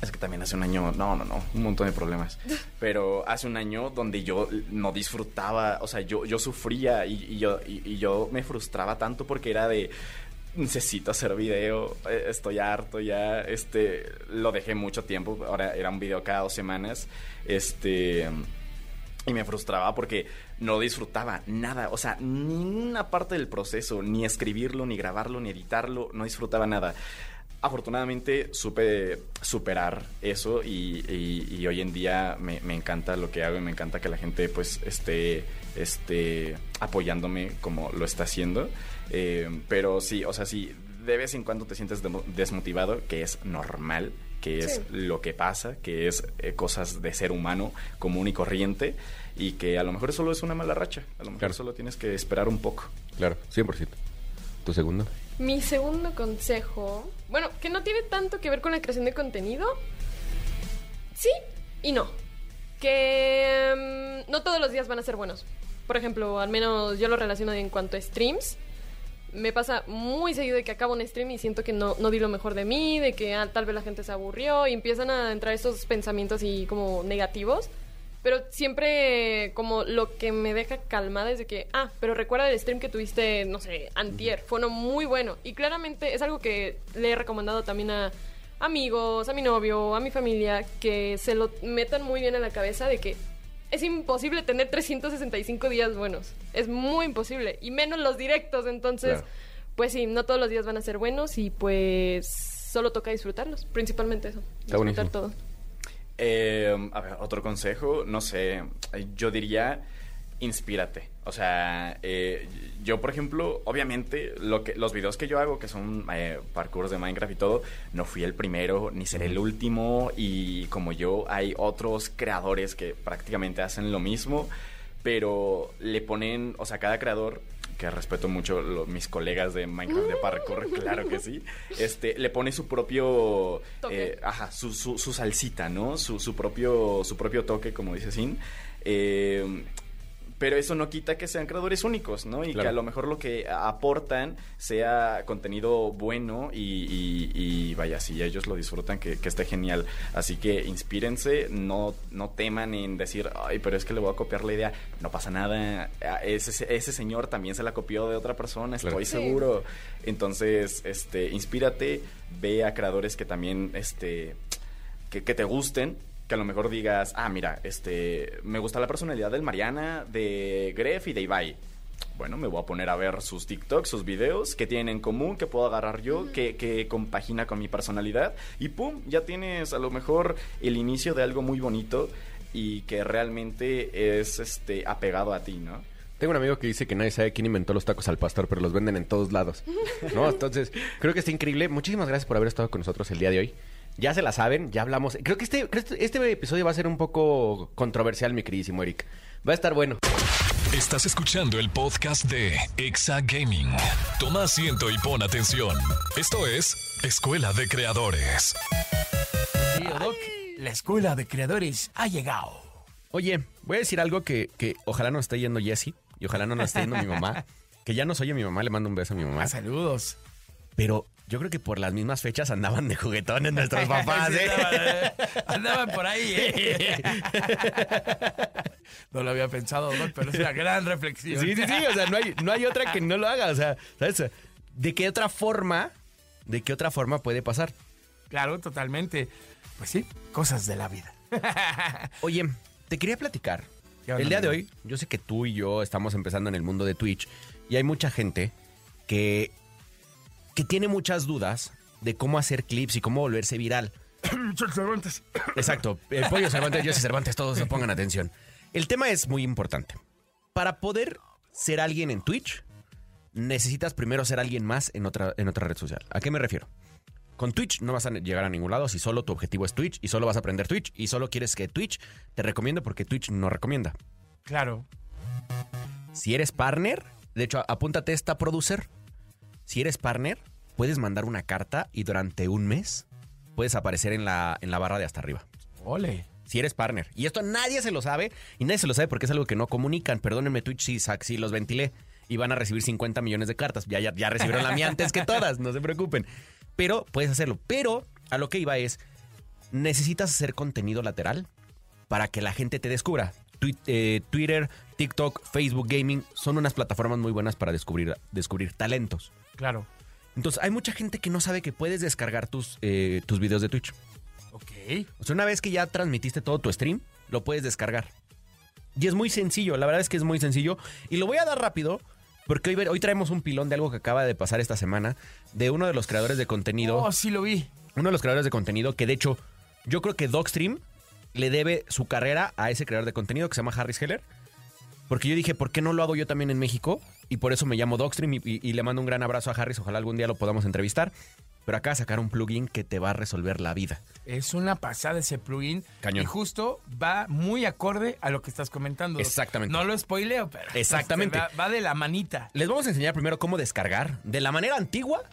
es que también hace un año, no, no, no, un montón de problemas. Pero hace un año donde yo no disfrutaba, o sea, yo, yo sufría y, y yo, y, y yo me frustraba tanto porque era de necesito hacer video, eh, estoy harto ya, este, lo dejé mucho tiempo, ahora era un video cada dos semanas, este, y me frustraba porque no disfrutaba nada, o sea, ninguna parte del proceso, ni escribirlo, ni grabarlo, ni editarlo, no disfrutaba nada. Afortunadamente supe superar eso y, y- y hoy en día me, me encanta lo que hago y me encanta que la gente pues esté, esté apoyándome como lo está haciendo. Eh, pero sí, o sea, sí, de vez en cuando te sientes demo- desmotivado, que es normal, que es Sí. lo que pasa, que es eh, cosas de ser humano común y corriente y que a lo mejor solo es una mala racha, a lo mejor Claro. solo tienes que esperar un poco. Claro, 100%. ¿Tu segundo? Mi segundo consejo, bueno, que no tiene tanto que ver con la creación de contenido. Sí y no. Que mm, no todos los días van a ser buenos. Por ejemplo, al menos yo lo relaciono en cuanto a streams. Me pasa muy seguido que acabo un stream y siento que no, no di lo mejor de mí, de que ah, tal vez la gente se aburrió y empiezan a entrar estos pensamientos y como negativos. Pero siempre como lo que me deja calmada es de que, ah, pero recuerda el stream que tuviste, no sé, antier, fue uno muy bueno. Y claramente es algo que le he recomendado también a amigos, a mi novio, a mi familia, que se lo metan muy bien en la cabeza de que es imposible tener 365 días buenos. Es muy imposible. Y menos los directos. Entonces, Claro. pues sí, no todos los días van a ser buenos y pues solo toca disfrutarlos. Principalmente eso. Está disfrutar buenísimo. todo. Eh, a ver, otro consejo, no sé, yo diría inspírate. O sea, eh, yo por ejemplo, obviamente, lo que, los videos que yo hago, que son eh, parkours de Minecraft y todo, no fui el primero, ni seré el último, y como yo, hay otros creadores que prácticamente hacen lo mismo, pero le ponen, o sea, cada creador que respeto mucho lo- mis colegas de Minecraft de parkour, claro que sí, este, le pone su propio, eh, ajá, su, su, su salsita, ¿no? Su, su propio, su propio toque, como dice Sin. Eh, pero eso no quita que sean creadores únicos, ¿no? Y Claro. que a lo mejor lo que aportan sea contenido bueno y, y- y vaya, si ellos lo disfrutan, que, que esté genial. Así que inspírense, no, no teman en decir, ay, pero es que le voy a copiar la idea. No pasa nada. Ese, ese señor también se la copió de otra persona, Claro. estoy Sí. seguro. Entonces, este, inspírate, ve a creadores que también, este, que, que te gusten, que a lo mejor digas, ah, mira, este, me gusta la personalidad del Mariana, de Gref y de Ibai. Bueno, me voy a poner a ver sus TikToks, sus videos, que tienen en común, que puedo agarrar yo, que, que compagina con mi personalidad. Y pum, ya tienes a lo mejor el inicio de algo muy bonito y que realmente es este apegado a ti, ¿no? Tengo un amigo que dice que nadie sabe quién inventó los tacos al pastor, pero los venden en todos lados. ¿No? Entonces, creo que está increíble. Muchísimas gracias por haber estado con nosotros el día de hoy. Ya se la saben, ya hablamos. Creo que este, creo que este episodio va a ser un poco controversial, mi queridísimo Eric. Va a estar bueno. Estás escuchando el podcast de Exa Gaming. Toma asiento y pon atención. Esto es Escuela de Creadores. La escuela de creadores ha llegado. Oye, voy a decir algo que, que ojalá no esté yendo Jesse y ojalá no nos esté yendo mi mamá. Que ya nos oye mi mamá, le mando un beso a mi mamá. Ah, saludos. Pero yo creo que por las mismas fechas andaban de juguetones nuestros papás, Sí, ¿eh? andaban, andaban por ahí, ¿eh? No lo había pensado, Doc, pero es una gran reflexión. Sí, sí, sí, o sea, no hay, no hay otra que no lo haga, o sea, ¿sabes? ¿De qué otra forma, de qué otra forma puede pasar? Claro, totalmente. Pues sí, cosas de la vida. Oye, te quería platicar. ¿Qué onda, El día de hoy, yo sé que tú y yo estamos empezando en el mundo de Twitch y hay mucha gente que, que tiene muchas dudas de cómo hacer clips y cómo volverse viral. Exacto. El pollo Cervantes, José Cervantes, todos se pongan atención. El tema es muy importante. Para poder ser alguien en Twitch, necesitas primero ser alguien más en otra, en otra red social. ¿A qué me refiero? Con Twitch no vas a llegar a ningún lado si solo tu objetivo es Twitch y solo vas a aprender Twitch y solo quieres que Twitch te recomiende porque Twitch no recomienda. Claro. Si eres partner, de hecho, apúntate esta producer. Si eres partner, puedes mandar una carta y durante un mes puedes aparecer en la, en la barra de hasta arriba. Ole. Si eres partner. Y esto nadie se lo sabe. Y nadie se lo sabe porque es algo que no comunican. Perdónenme, Twitch, si, si los ventilé. Y van a recibir 50 millones de cartas. Ya, ya, ya recibieron la mía antes que todas. No se preocupen. Pero puedes hacerlo. Pero a lo que iba es, necesitas hacer contenido lateral para que la gente te descubra. Eh, Twitter, TikTok, Facebook Gaming son unas plataformas muy buenas para descubrir, descubrir talentos. Claro. Entonces, hay mucha gente que no sabe que puedes descargar tus, eh, tus videos de Twitch. Ok. O sea, una vez que ya transmitiste todo tu stream, lo puedes descargar. Y es muy sencillo, la verdad es que es muy sencillo. Y lo voy a dar rápido, porque hoy, hoy traemos un pilón de algo que acaba de pasar esta semana, de uno de los creadores de contenido. Oh, sí lo vi. Uno de los creadores de contenido que de hecho, yo creo que Dogstream le debe su carrera a ese creador de contenido que se llama Harris Heller. Porque yo dije, ¿por qué no lo hago yo también en México? Y por eso me llamo Dogstream y, y- y le mando un gran abrazo a Harris. Ojalá algún día lo podamos entrevistar. Pero de sacar un plugin que te va a resolver la vida. Es una pasada ese plugin. Cañón. Y justo va muy acorde a lo que estás comentando. Exactamente. No lo spoileo, pero. Exactamente. Va, va de la manita. Les vamos a enseñar primero cómo descargar, de la manera antigua,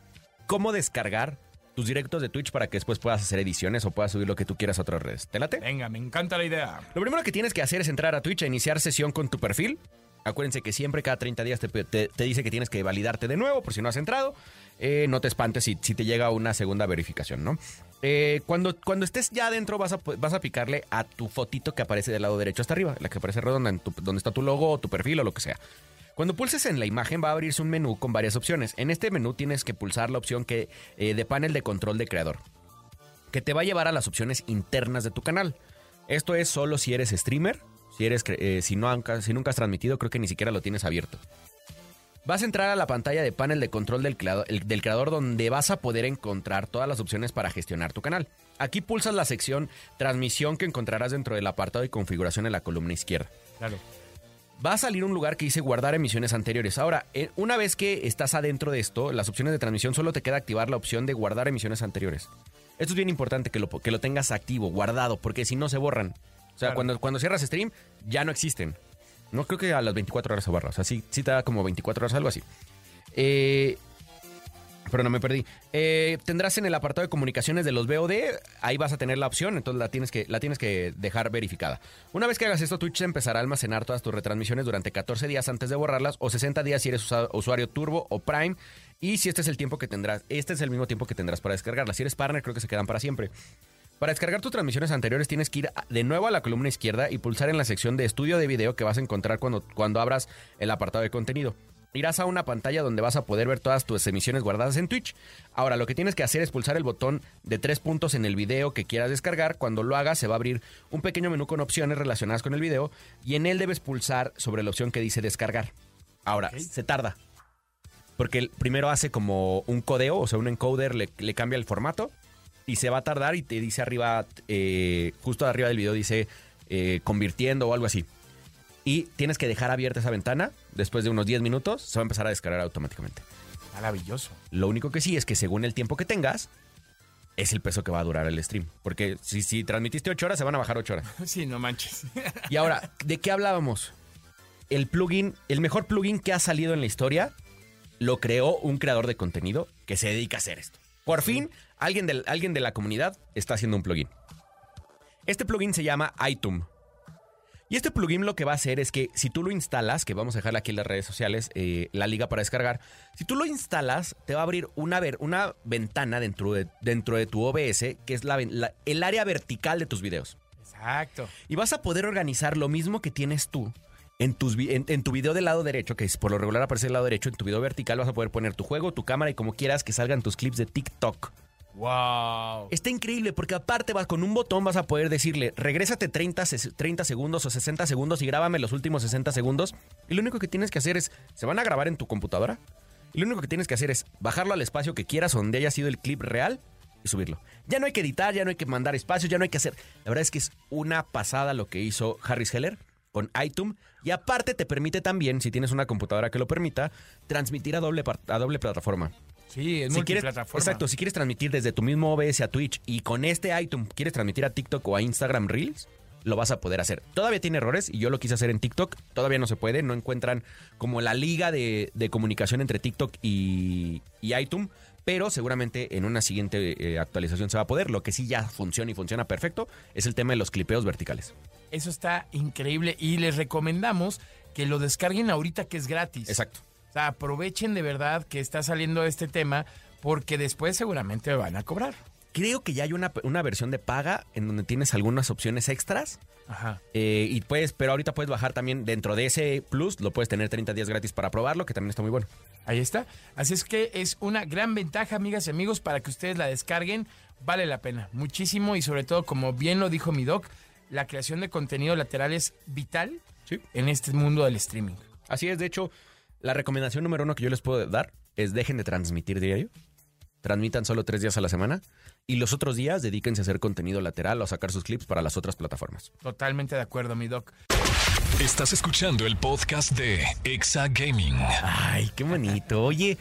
cómo descargar tus directos de Twitch para que después puedas hacer ediciones o puedas subir lo que tú quieras a otras redes. ¿Te late? Venga, me encanta la idea. Lo primero que tienes que hacer es entrar a Twitch a iniciar sesión con tu perfil. Acuérdense que siempre cada 30 días te, te- te dice que tienes que validarte de nuevo por si no has entrado. Eh, no te espantes si, si te llega una segunda verificación, ¿no? Eh, cuando, cuando estés ya adentro vas a, vas a picarle a tu fotito que aparece del lado derecho hasta arriba, la que aparece redonda, en tu- donde está tu logo o tu perfil o lo que sea. Cuando pulses en la imagen va a abrirse un menú con varias opciones. En este menú tienes que pulsar la opción que, eh, de panel de control de creador que te va a llevar a las opciones internas de tu canal. Esto es solo si eres streamer, si eres eh, si no si nunca has transmitido, creo que ni siquiera lo tienes abierto. Vas a entrar a la pantalla de panel de control del creador, el- del creador donde vas a poder encontrar todas las opciones para gestionar tu canal. Aquí pulsas la sección transmisión que encontrarás dentro del apartado de configuración en la columna izquierda Claro. Va a salir un lugar que dice guardar emisiones anteriores. Ahora, eh, una vez que estás adentro de esto, las opciones de transmisión solo te queda activar la opción de guardar emisiones anteriores. Esto es bien importante que lo, que lo tengas activo, guardado, porque si no se borran. O sea, Claro. cuando, cuando cierras stream, ya no existen. No, creo que a las 24 horas se borra. O sea, sí, sí te da como 24 horas, algo así. Eh, pero no me perdí. Eh, tendrás en el apartado de comunicaciones de los VOD, ahí vas a tener la opción, entonces la tienes, que, la tienes que dejar verificada. Una vez que hagas esto, Twitch empezará a almacenar todas tus retransmisiones durante 14 días antes de borrarlas o 60 días si eres usuario Turbo o Prime. Y si este es el tiempo que tendrás, este es el mismo tiempo que tendrás para descargarlas. Si eres partner, creo que se quedan para siempre. Para descargar tus transmisiones anteriores tienes que ir de nuevo a la columna izquierda y pulsar en la sección de estudio de video que vas a encontrar cuando, cuando abras el apartado de contenido. Irás a una pantalla donde vas a poder ver todas tus emisiones guardadas en Twitch. Ahora, lo que tienes que hacer es pulsar el botón de tres puntos en el video que quieras descargar. Cuando lo hagas, se va a abrir un pequeño menú con opciones relacionadas con el video y en él debes pulsar sobre la opción que dice descargar. Ahora, se tarda. Porque el primero hace como un codeo, o sea, un encoder le, le cambia el formato y se va a tardar y te dice arriba, eh, justo arriba del video dice eh, convirtiendo o algo así. Y tienes que dejar abierta esa ventana. Después de unos 10 minutos se va a empezar a descargar automáticamente. Maravilloso. Lo único que sí es que según el tiempo que tengas, es el peso que va a durar el stream. Porque si, si transmitiste 8 horas, se van a bajar 8 horas. Sí, no manches. Y ahora, ¿de qué hablábamos? El plugin, el mejor plugin que ha salido en la historia, lo creó un creador de contenido que se dedica a hacer esto. Por fin, alguien, del, alguien de la comunidad está haciendo un plugin. Este plugin se llama iTunes. Y este plugin lo que va a hacer es que si tú lo instalas, que vamos a dejarle aquí en las redes sociales eh, la liga para descargar, si tú lo instalas, te va a abrir una, ver- una ventana dentro de, dentro de tu OBS, que es la el área vertical de tus videos. Exacto. Y vas a poder organizar lo mismo que tienes tú. En, tus, en, en tu video del lado derecho, que es por lo regular aparece del lado derecho, en tu video vertical vas a poder poner tu juego, tu cámara y como quieras que salgan tus clips de TikTok. Wow. Está increíble porque aparte vas con un botón vas a poder decirle, regrésate 30, ses- 30 segundos o 60 segundos y grábame los últimos 60 segundos. Y lo único que tienes que hacer es, se van a grabar en tu computadora. Y lo único que tienes que hacer es bajarlo al espacio que quieras donde haya sido el clip real y subirlo. Ya no hay que editar, ya no hay que mandar espacios, ya no hay que hacer. La verdad es que es una pasada lo que hizo Harris Heller con iTunes. Y aparte te permite también, si tienes una computadora que lo permita, transmitir a doble, a doble plataforma. Sí, es Si quieres, exacto, si quieres transmitir desde tu mismo OBS a Twitch y con este item quieres transmitir a TikTok o a Instagram Reels, lo vas a poder hacer. Todavía tiene errores y yo lo quise hacer en TikTok, todavía no se puede, no encuentran como la liga de, de comunicación entre TikTok y, y iTunes, pero seguramente en una siguiente eh, actualización se va a poder. Lo que sí ya funciona y funciona perfecto es el tema de los clipeos verticales. Eso está increíble y les recomendamos que lo descarguen ahorita que es gratis. Exacto. O sea, aprovechen de verdad que está saliendo este tema porque después seguramente van a cobrar. Creo que ya hay una, una versión de paga en donde tienes algunas opciones extras. Ajá. Eh, y puedes, pero ahorita puedes bajar también dentro de ese plus, lo puedes tener 30 días gratis para probarlo, que también está muy bueno. Ahí está. Así es que es una gran ventaja, amigas y amigos, para que ustedes la descarguen. Vale la pena, muchísimo y sobre todo, como bien lo dijo mi doc, la creación de contenido lateral es vital Sí. en este mundo del streaming. Así es, de hecho, la recomendación número uno que yo les puedo dar es dejen de transmitir diario. Transmitan solo tres días a la semana y los otros días dedíquense a hacer contenido lateral o a sacar sus clips para las otras plataformas. Totalmente de acuerdo, mi doc. Estás escuchando el podcast de Exa Gaming. Ay, qué bonito. Oye,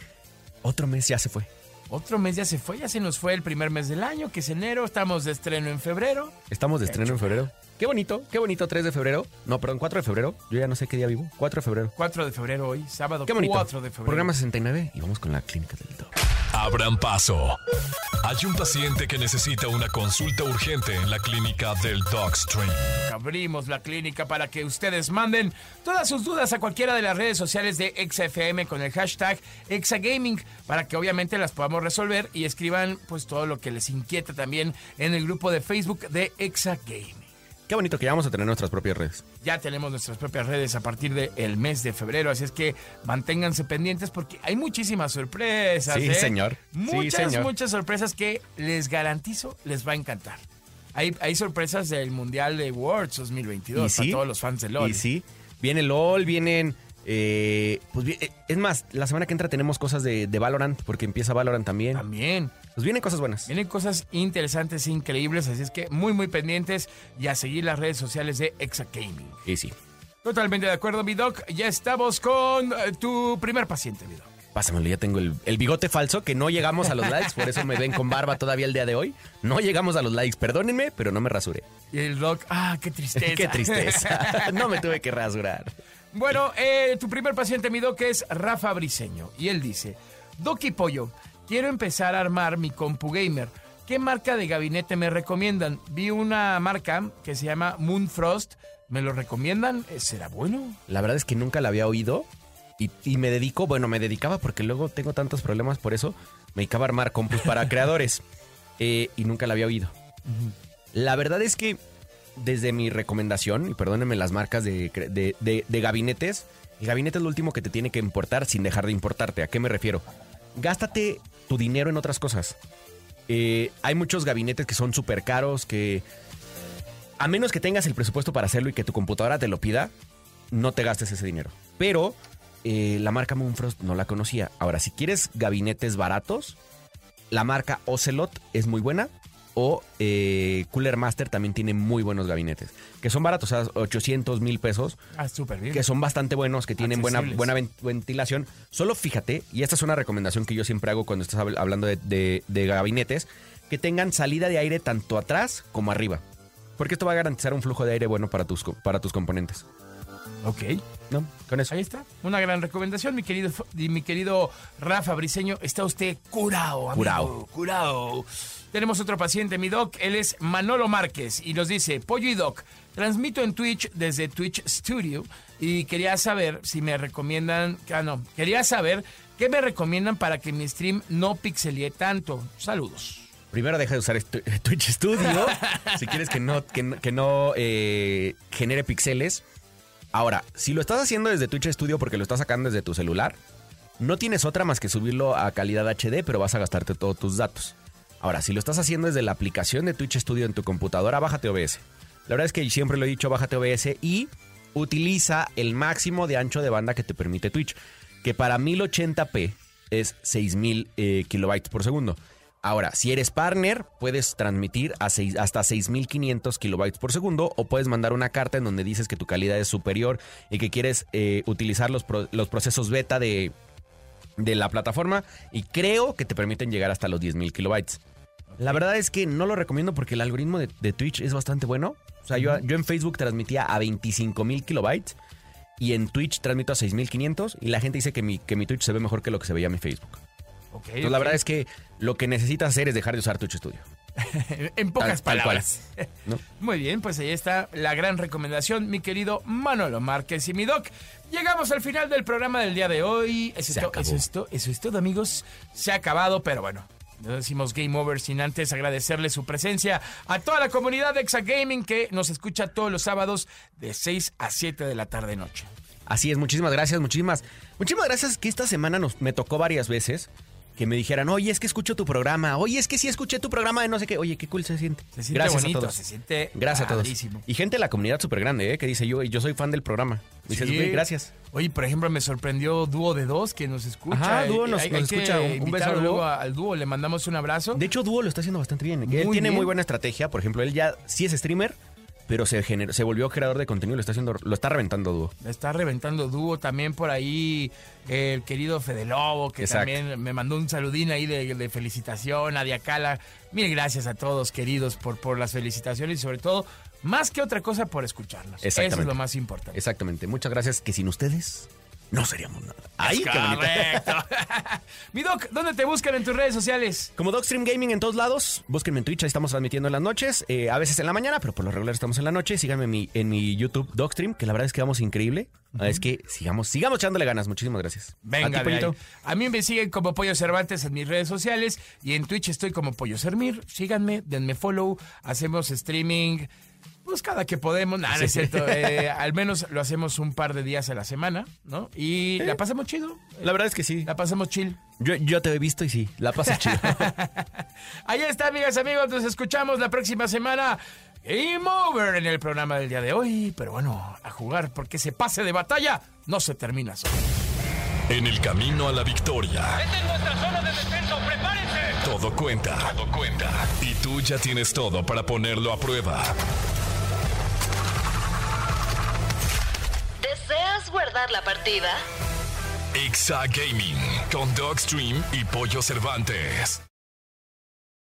otro mes ya se fue. Otro mes ya se fue, ya se nos fue el primer mes del año, que es enero, estamos de estreno en febrero. Estamos de estreno en febrero. Qué bonito, qué bonito, 3 de febrero. No, perdón, 4 de febrero. Yo ya no sé qué día vivo. 4 de febrero. 4 de febrero hoy, sábado Qué bonito. 4 de febrero. Programa 69 y vamos con la clínica del doc. Abran paso. Hay un paciente que necesita una consulta urgente en la clínica del Dogstream. Abrimos la clínica para que ustedes manden todas sus dudas a cualquiera de las redes sociales de XFM con el hashtag Exagaming para que obviamente las podamos resolver y escriban pues todo lo que les inquieta también en el grupo de Facebook de Exagaming. Qué bonito que ya vamos a tener nuestras propias redes. Ya tenemos nuestras propias redes a partir del mes de febrero, así es que manténganse pendientes porque hay muchísimas sorpresas. Sí, ¿eh? señor. Sí, Muchas, señor. muchas sorpresas que les garantizo les va a encantar. Hay, hay sorpresas del Mundial de Worlds 2022 para todos los fans de LOL. Y sí, viene LOL, vienen... eh, pues eh, es más, la semana que entra tenemos cosas de, de Valorant, porque empieza Valorant también. También. Pues vienen cosas buenas. Vienen cosas interesantes e increíbles, así es que muy, muy pendientes y a seguir las redes sociales de Exagaming. Y sí. Totalmente de acuerdo, mi doc. Ya estamos con eh, tu primer paciente, mi doc. Pásamelo, ya tengo el, el bigote falso, que no llegamos a los likes, por eso me ven con barba todavía el día de hoy. No llegamos a los likes, perdónenme, pero no me rasuré. Y el doc, ah, qué tristeza. Qué tristeza. No me tuve que rasurar. Bueno, eh, tu primer paciente, mi doc, es Rafa Briseño. Y él dice, Doc y Pollo, quiero empezar a armar mi compu gamer. ¿Qué marca de gabinete me recomiendan? Vi una marca que se llama Moonfrost. ¿Me lo recomiendan? Eh, ¿Será bueno? La verdad es que nunca la había oído y, y me dedico, bueno, me dedicaba porque luego tengo tantos problemas por eso, me dedicaba a armar compus para creadores eh, y nunca la había oído. La verdad es que desde mi recomendación, y perdónenme las marcas de, cre- de- de- de gabinetes, el gabinete es lo último que te tiene que importar sin dejar de importarte. ¿A qué me refiero? Gástate tu dinero en otras cosas. Eh, hay muchos gabinetes que son súper caros, que a menos que tengas el presupuesto para hacerlo y que tu computadora te lo pida, no te gastes ese dinero. Pero eh, la marca Moonfrost no la conocía. Ahora, si quieres gabinetes baratos, la marca Ocelot es muy buena. O eh, Cooler Master también tiene muy buenos gabinetes. Que son baratos, o sea, 800 mil pesos. Ah, súper bien. Que son bastante buenos, que tienen buena, buena ven- ventilación. Solo fíjate, y esta es una recomendación que yo siempre hago cuando estás habl- hablando de, de- de gabinetes, que tengan salida de aire tanto atrás como arriba. Porque esto va a garantizar un flujo de aire bueno para tus, para tus componentes. Ok. ¿No? Con eso. Ahí está. Una gran recomendación, mi querido, mi querido Rafa Briseño. Está usted curado, amigo. Curado. Curado. Tenemos otro paciente, mi doc. Él es Manolo Márquez y nos dice, Pollo y Doc, transmito en Twitch desde Twitch Studio y quería saber si me recomiendan, ah, no, quería saber qué me recomiendan para que mi stream no pixelie tanto. Saludos. Primero deja de usar estu- Twitch Studio si quieres que no, que no, que no, eh, genere píxeles. Ahora, si lo estás haciendo desde Twitch Studio porque lo estás sacando desde tu celular, no tienes otra más que subirlo a calidad HD, pero vas a gastarte todos tus datos. Ahora, si lo estás haciendo desde la aplicación de Twitch Studio en tu computadora, bájate OBS. La verdad es que siempre lo he dicho, bájate OBS y utiliza el máximo de ancho de banda que te permite Twitch, que para 1080p es 6000 eh, kilobytes por segundo. Ahora, si eres partner, puedes transmitir hasta 6500 kilobytes por segundo o puedes mandar una carta en donde dices que tu calidad es superior y que quieres eh, utilizar los procesos beta de, de la plataforma y creo que te permiten llegar hasta los 10.000 kilobytes. La verdad es que no lo recomiendo porque el algoritmo de, de Twitch es bastante bueno. O sea, yo, yo en Facebook transmitía a 25.000 kilobytes y en Twitch transmito a 6.500 y la gente dice que mi, que mi Twitch se ve mejor que lo que se veía mi Facebook. Ok, Entonces la verdad es que lo que necesitas hacer es dejar de usar Twitch Studio. en pocas Tal- tal cual. palabras. ¿no? Muy bien, pues ahí está la gran recomendación, mi querido Manolo Márquez y mi doc. Llegamos al final del programa del día de hoy. Eso, Se es, acabó. eso, es, to- eso es todo, amigos. Se ha acabado, pero bueno. No decimos Game Over sin antes agradecerle su presencia a toda la comunidad de Exagaming que nos escucha todos los sábados de 6 a 7 de la tarde noche. Así es, muchísimas gracias, muchísimas, muchísimas gracias que esta semana nos, me tocó varias veces que me dijeran, oye, es que escucho tu programa, oye, es que sí escuché tu programa de no sé qué, oye, qué cool se siente. Se siente gracias bonito, a todos. se siente Gracias a todos. Y gente de la comunidad súper grande, ¿eh? que dice, yo, yo soy fan del programa. Me dices, Sí. güey, gracias. Oye, por ejemplo, me sorprendió Dúo de Dos que nos escucha. Ajá, Dúo nos- Hay- nos hay que escucha. Un- un beso Dúo. al Dúo, le mandamos un abrazo. De hecho, Duo lo está haciendo bastante bien. Muy él tiene bien. muy buena estrategia. Por ejemplo, él ya sí es streamer, pero se, generó- se volvió creador de contenido, lo está haciendo, lo está reventando. Me está reventando dúo también por ahí el querido Fede Lobo, que Exacto. también me mandó un saludín ahí de, de felicitación, a Diacala. Mil gracias a todos, queridos, por, por las felicitaciones y sobre todo, más que otra cosa, por escucharnos. Eso es lo más importante. Exactamente. Muchas gracias, que sin ustedes no seríamos nada. ¡Ay, qué bonito! Correcto. Mi Doc, ¿dónde te buscan en tus redes sociales? Como Dogstream Gaming en todos lados, búsquenme en Twitch, ahí estamos transmitiendo en las noches, eh, a veces en la mañana, pero por lo regular estamos en la noche. Síganme en mi, en mi YouTube Dogstream, que la verdad es que vamos increíble. Es que sigamos, sigamos echándole ganas. Muchísimas gracias. Venga, ¿A ti, de ahí. Polito? A mí me siguen como Pollo Cervantes en mis redes sociales y en Twitch estoy como Pollo Sermir. Síganme, denme follow. Hacemos streaming, pues cada que podemos. Nada, es cierto. Eh, al menos lo hacemos un par de días a la semana, ¿no? Y la pasamos chido. La verdad es que sí. La pasamos chill. Yo, yo te he visto y sí, la pasas chido. Ahí está, amigas, amigos. Nos escuchamos la próxima semana. Game over en el programa del día de hoy. Pero bueno, a jugar porque ese pase de batalla no se termina solo. En el camino a la victoria, ¡Esta es nuestra zona de defensa! ¡Prepárense! Todo cuenta. Todo cuenta. Y tú ya tienes todo para ponerlo a prueba. ¿Deseas guardar la partida? Exa Gaming con Dogstream y Pollo Cervantes.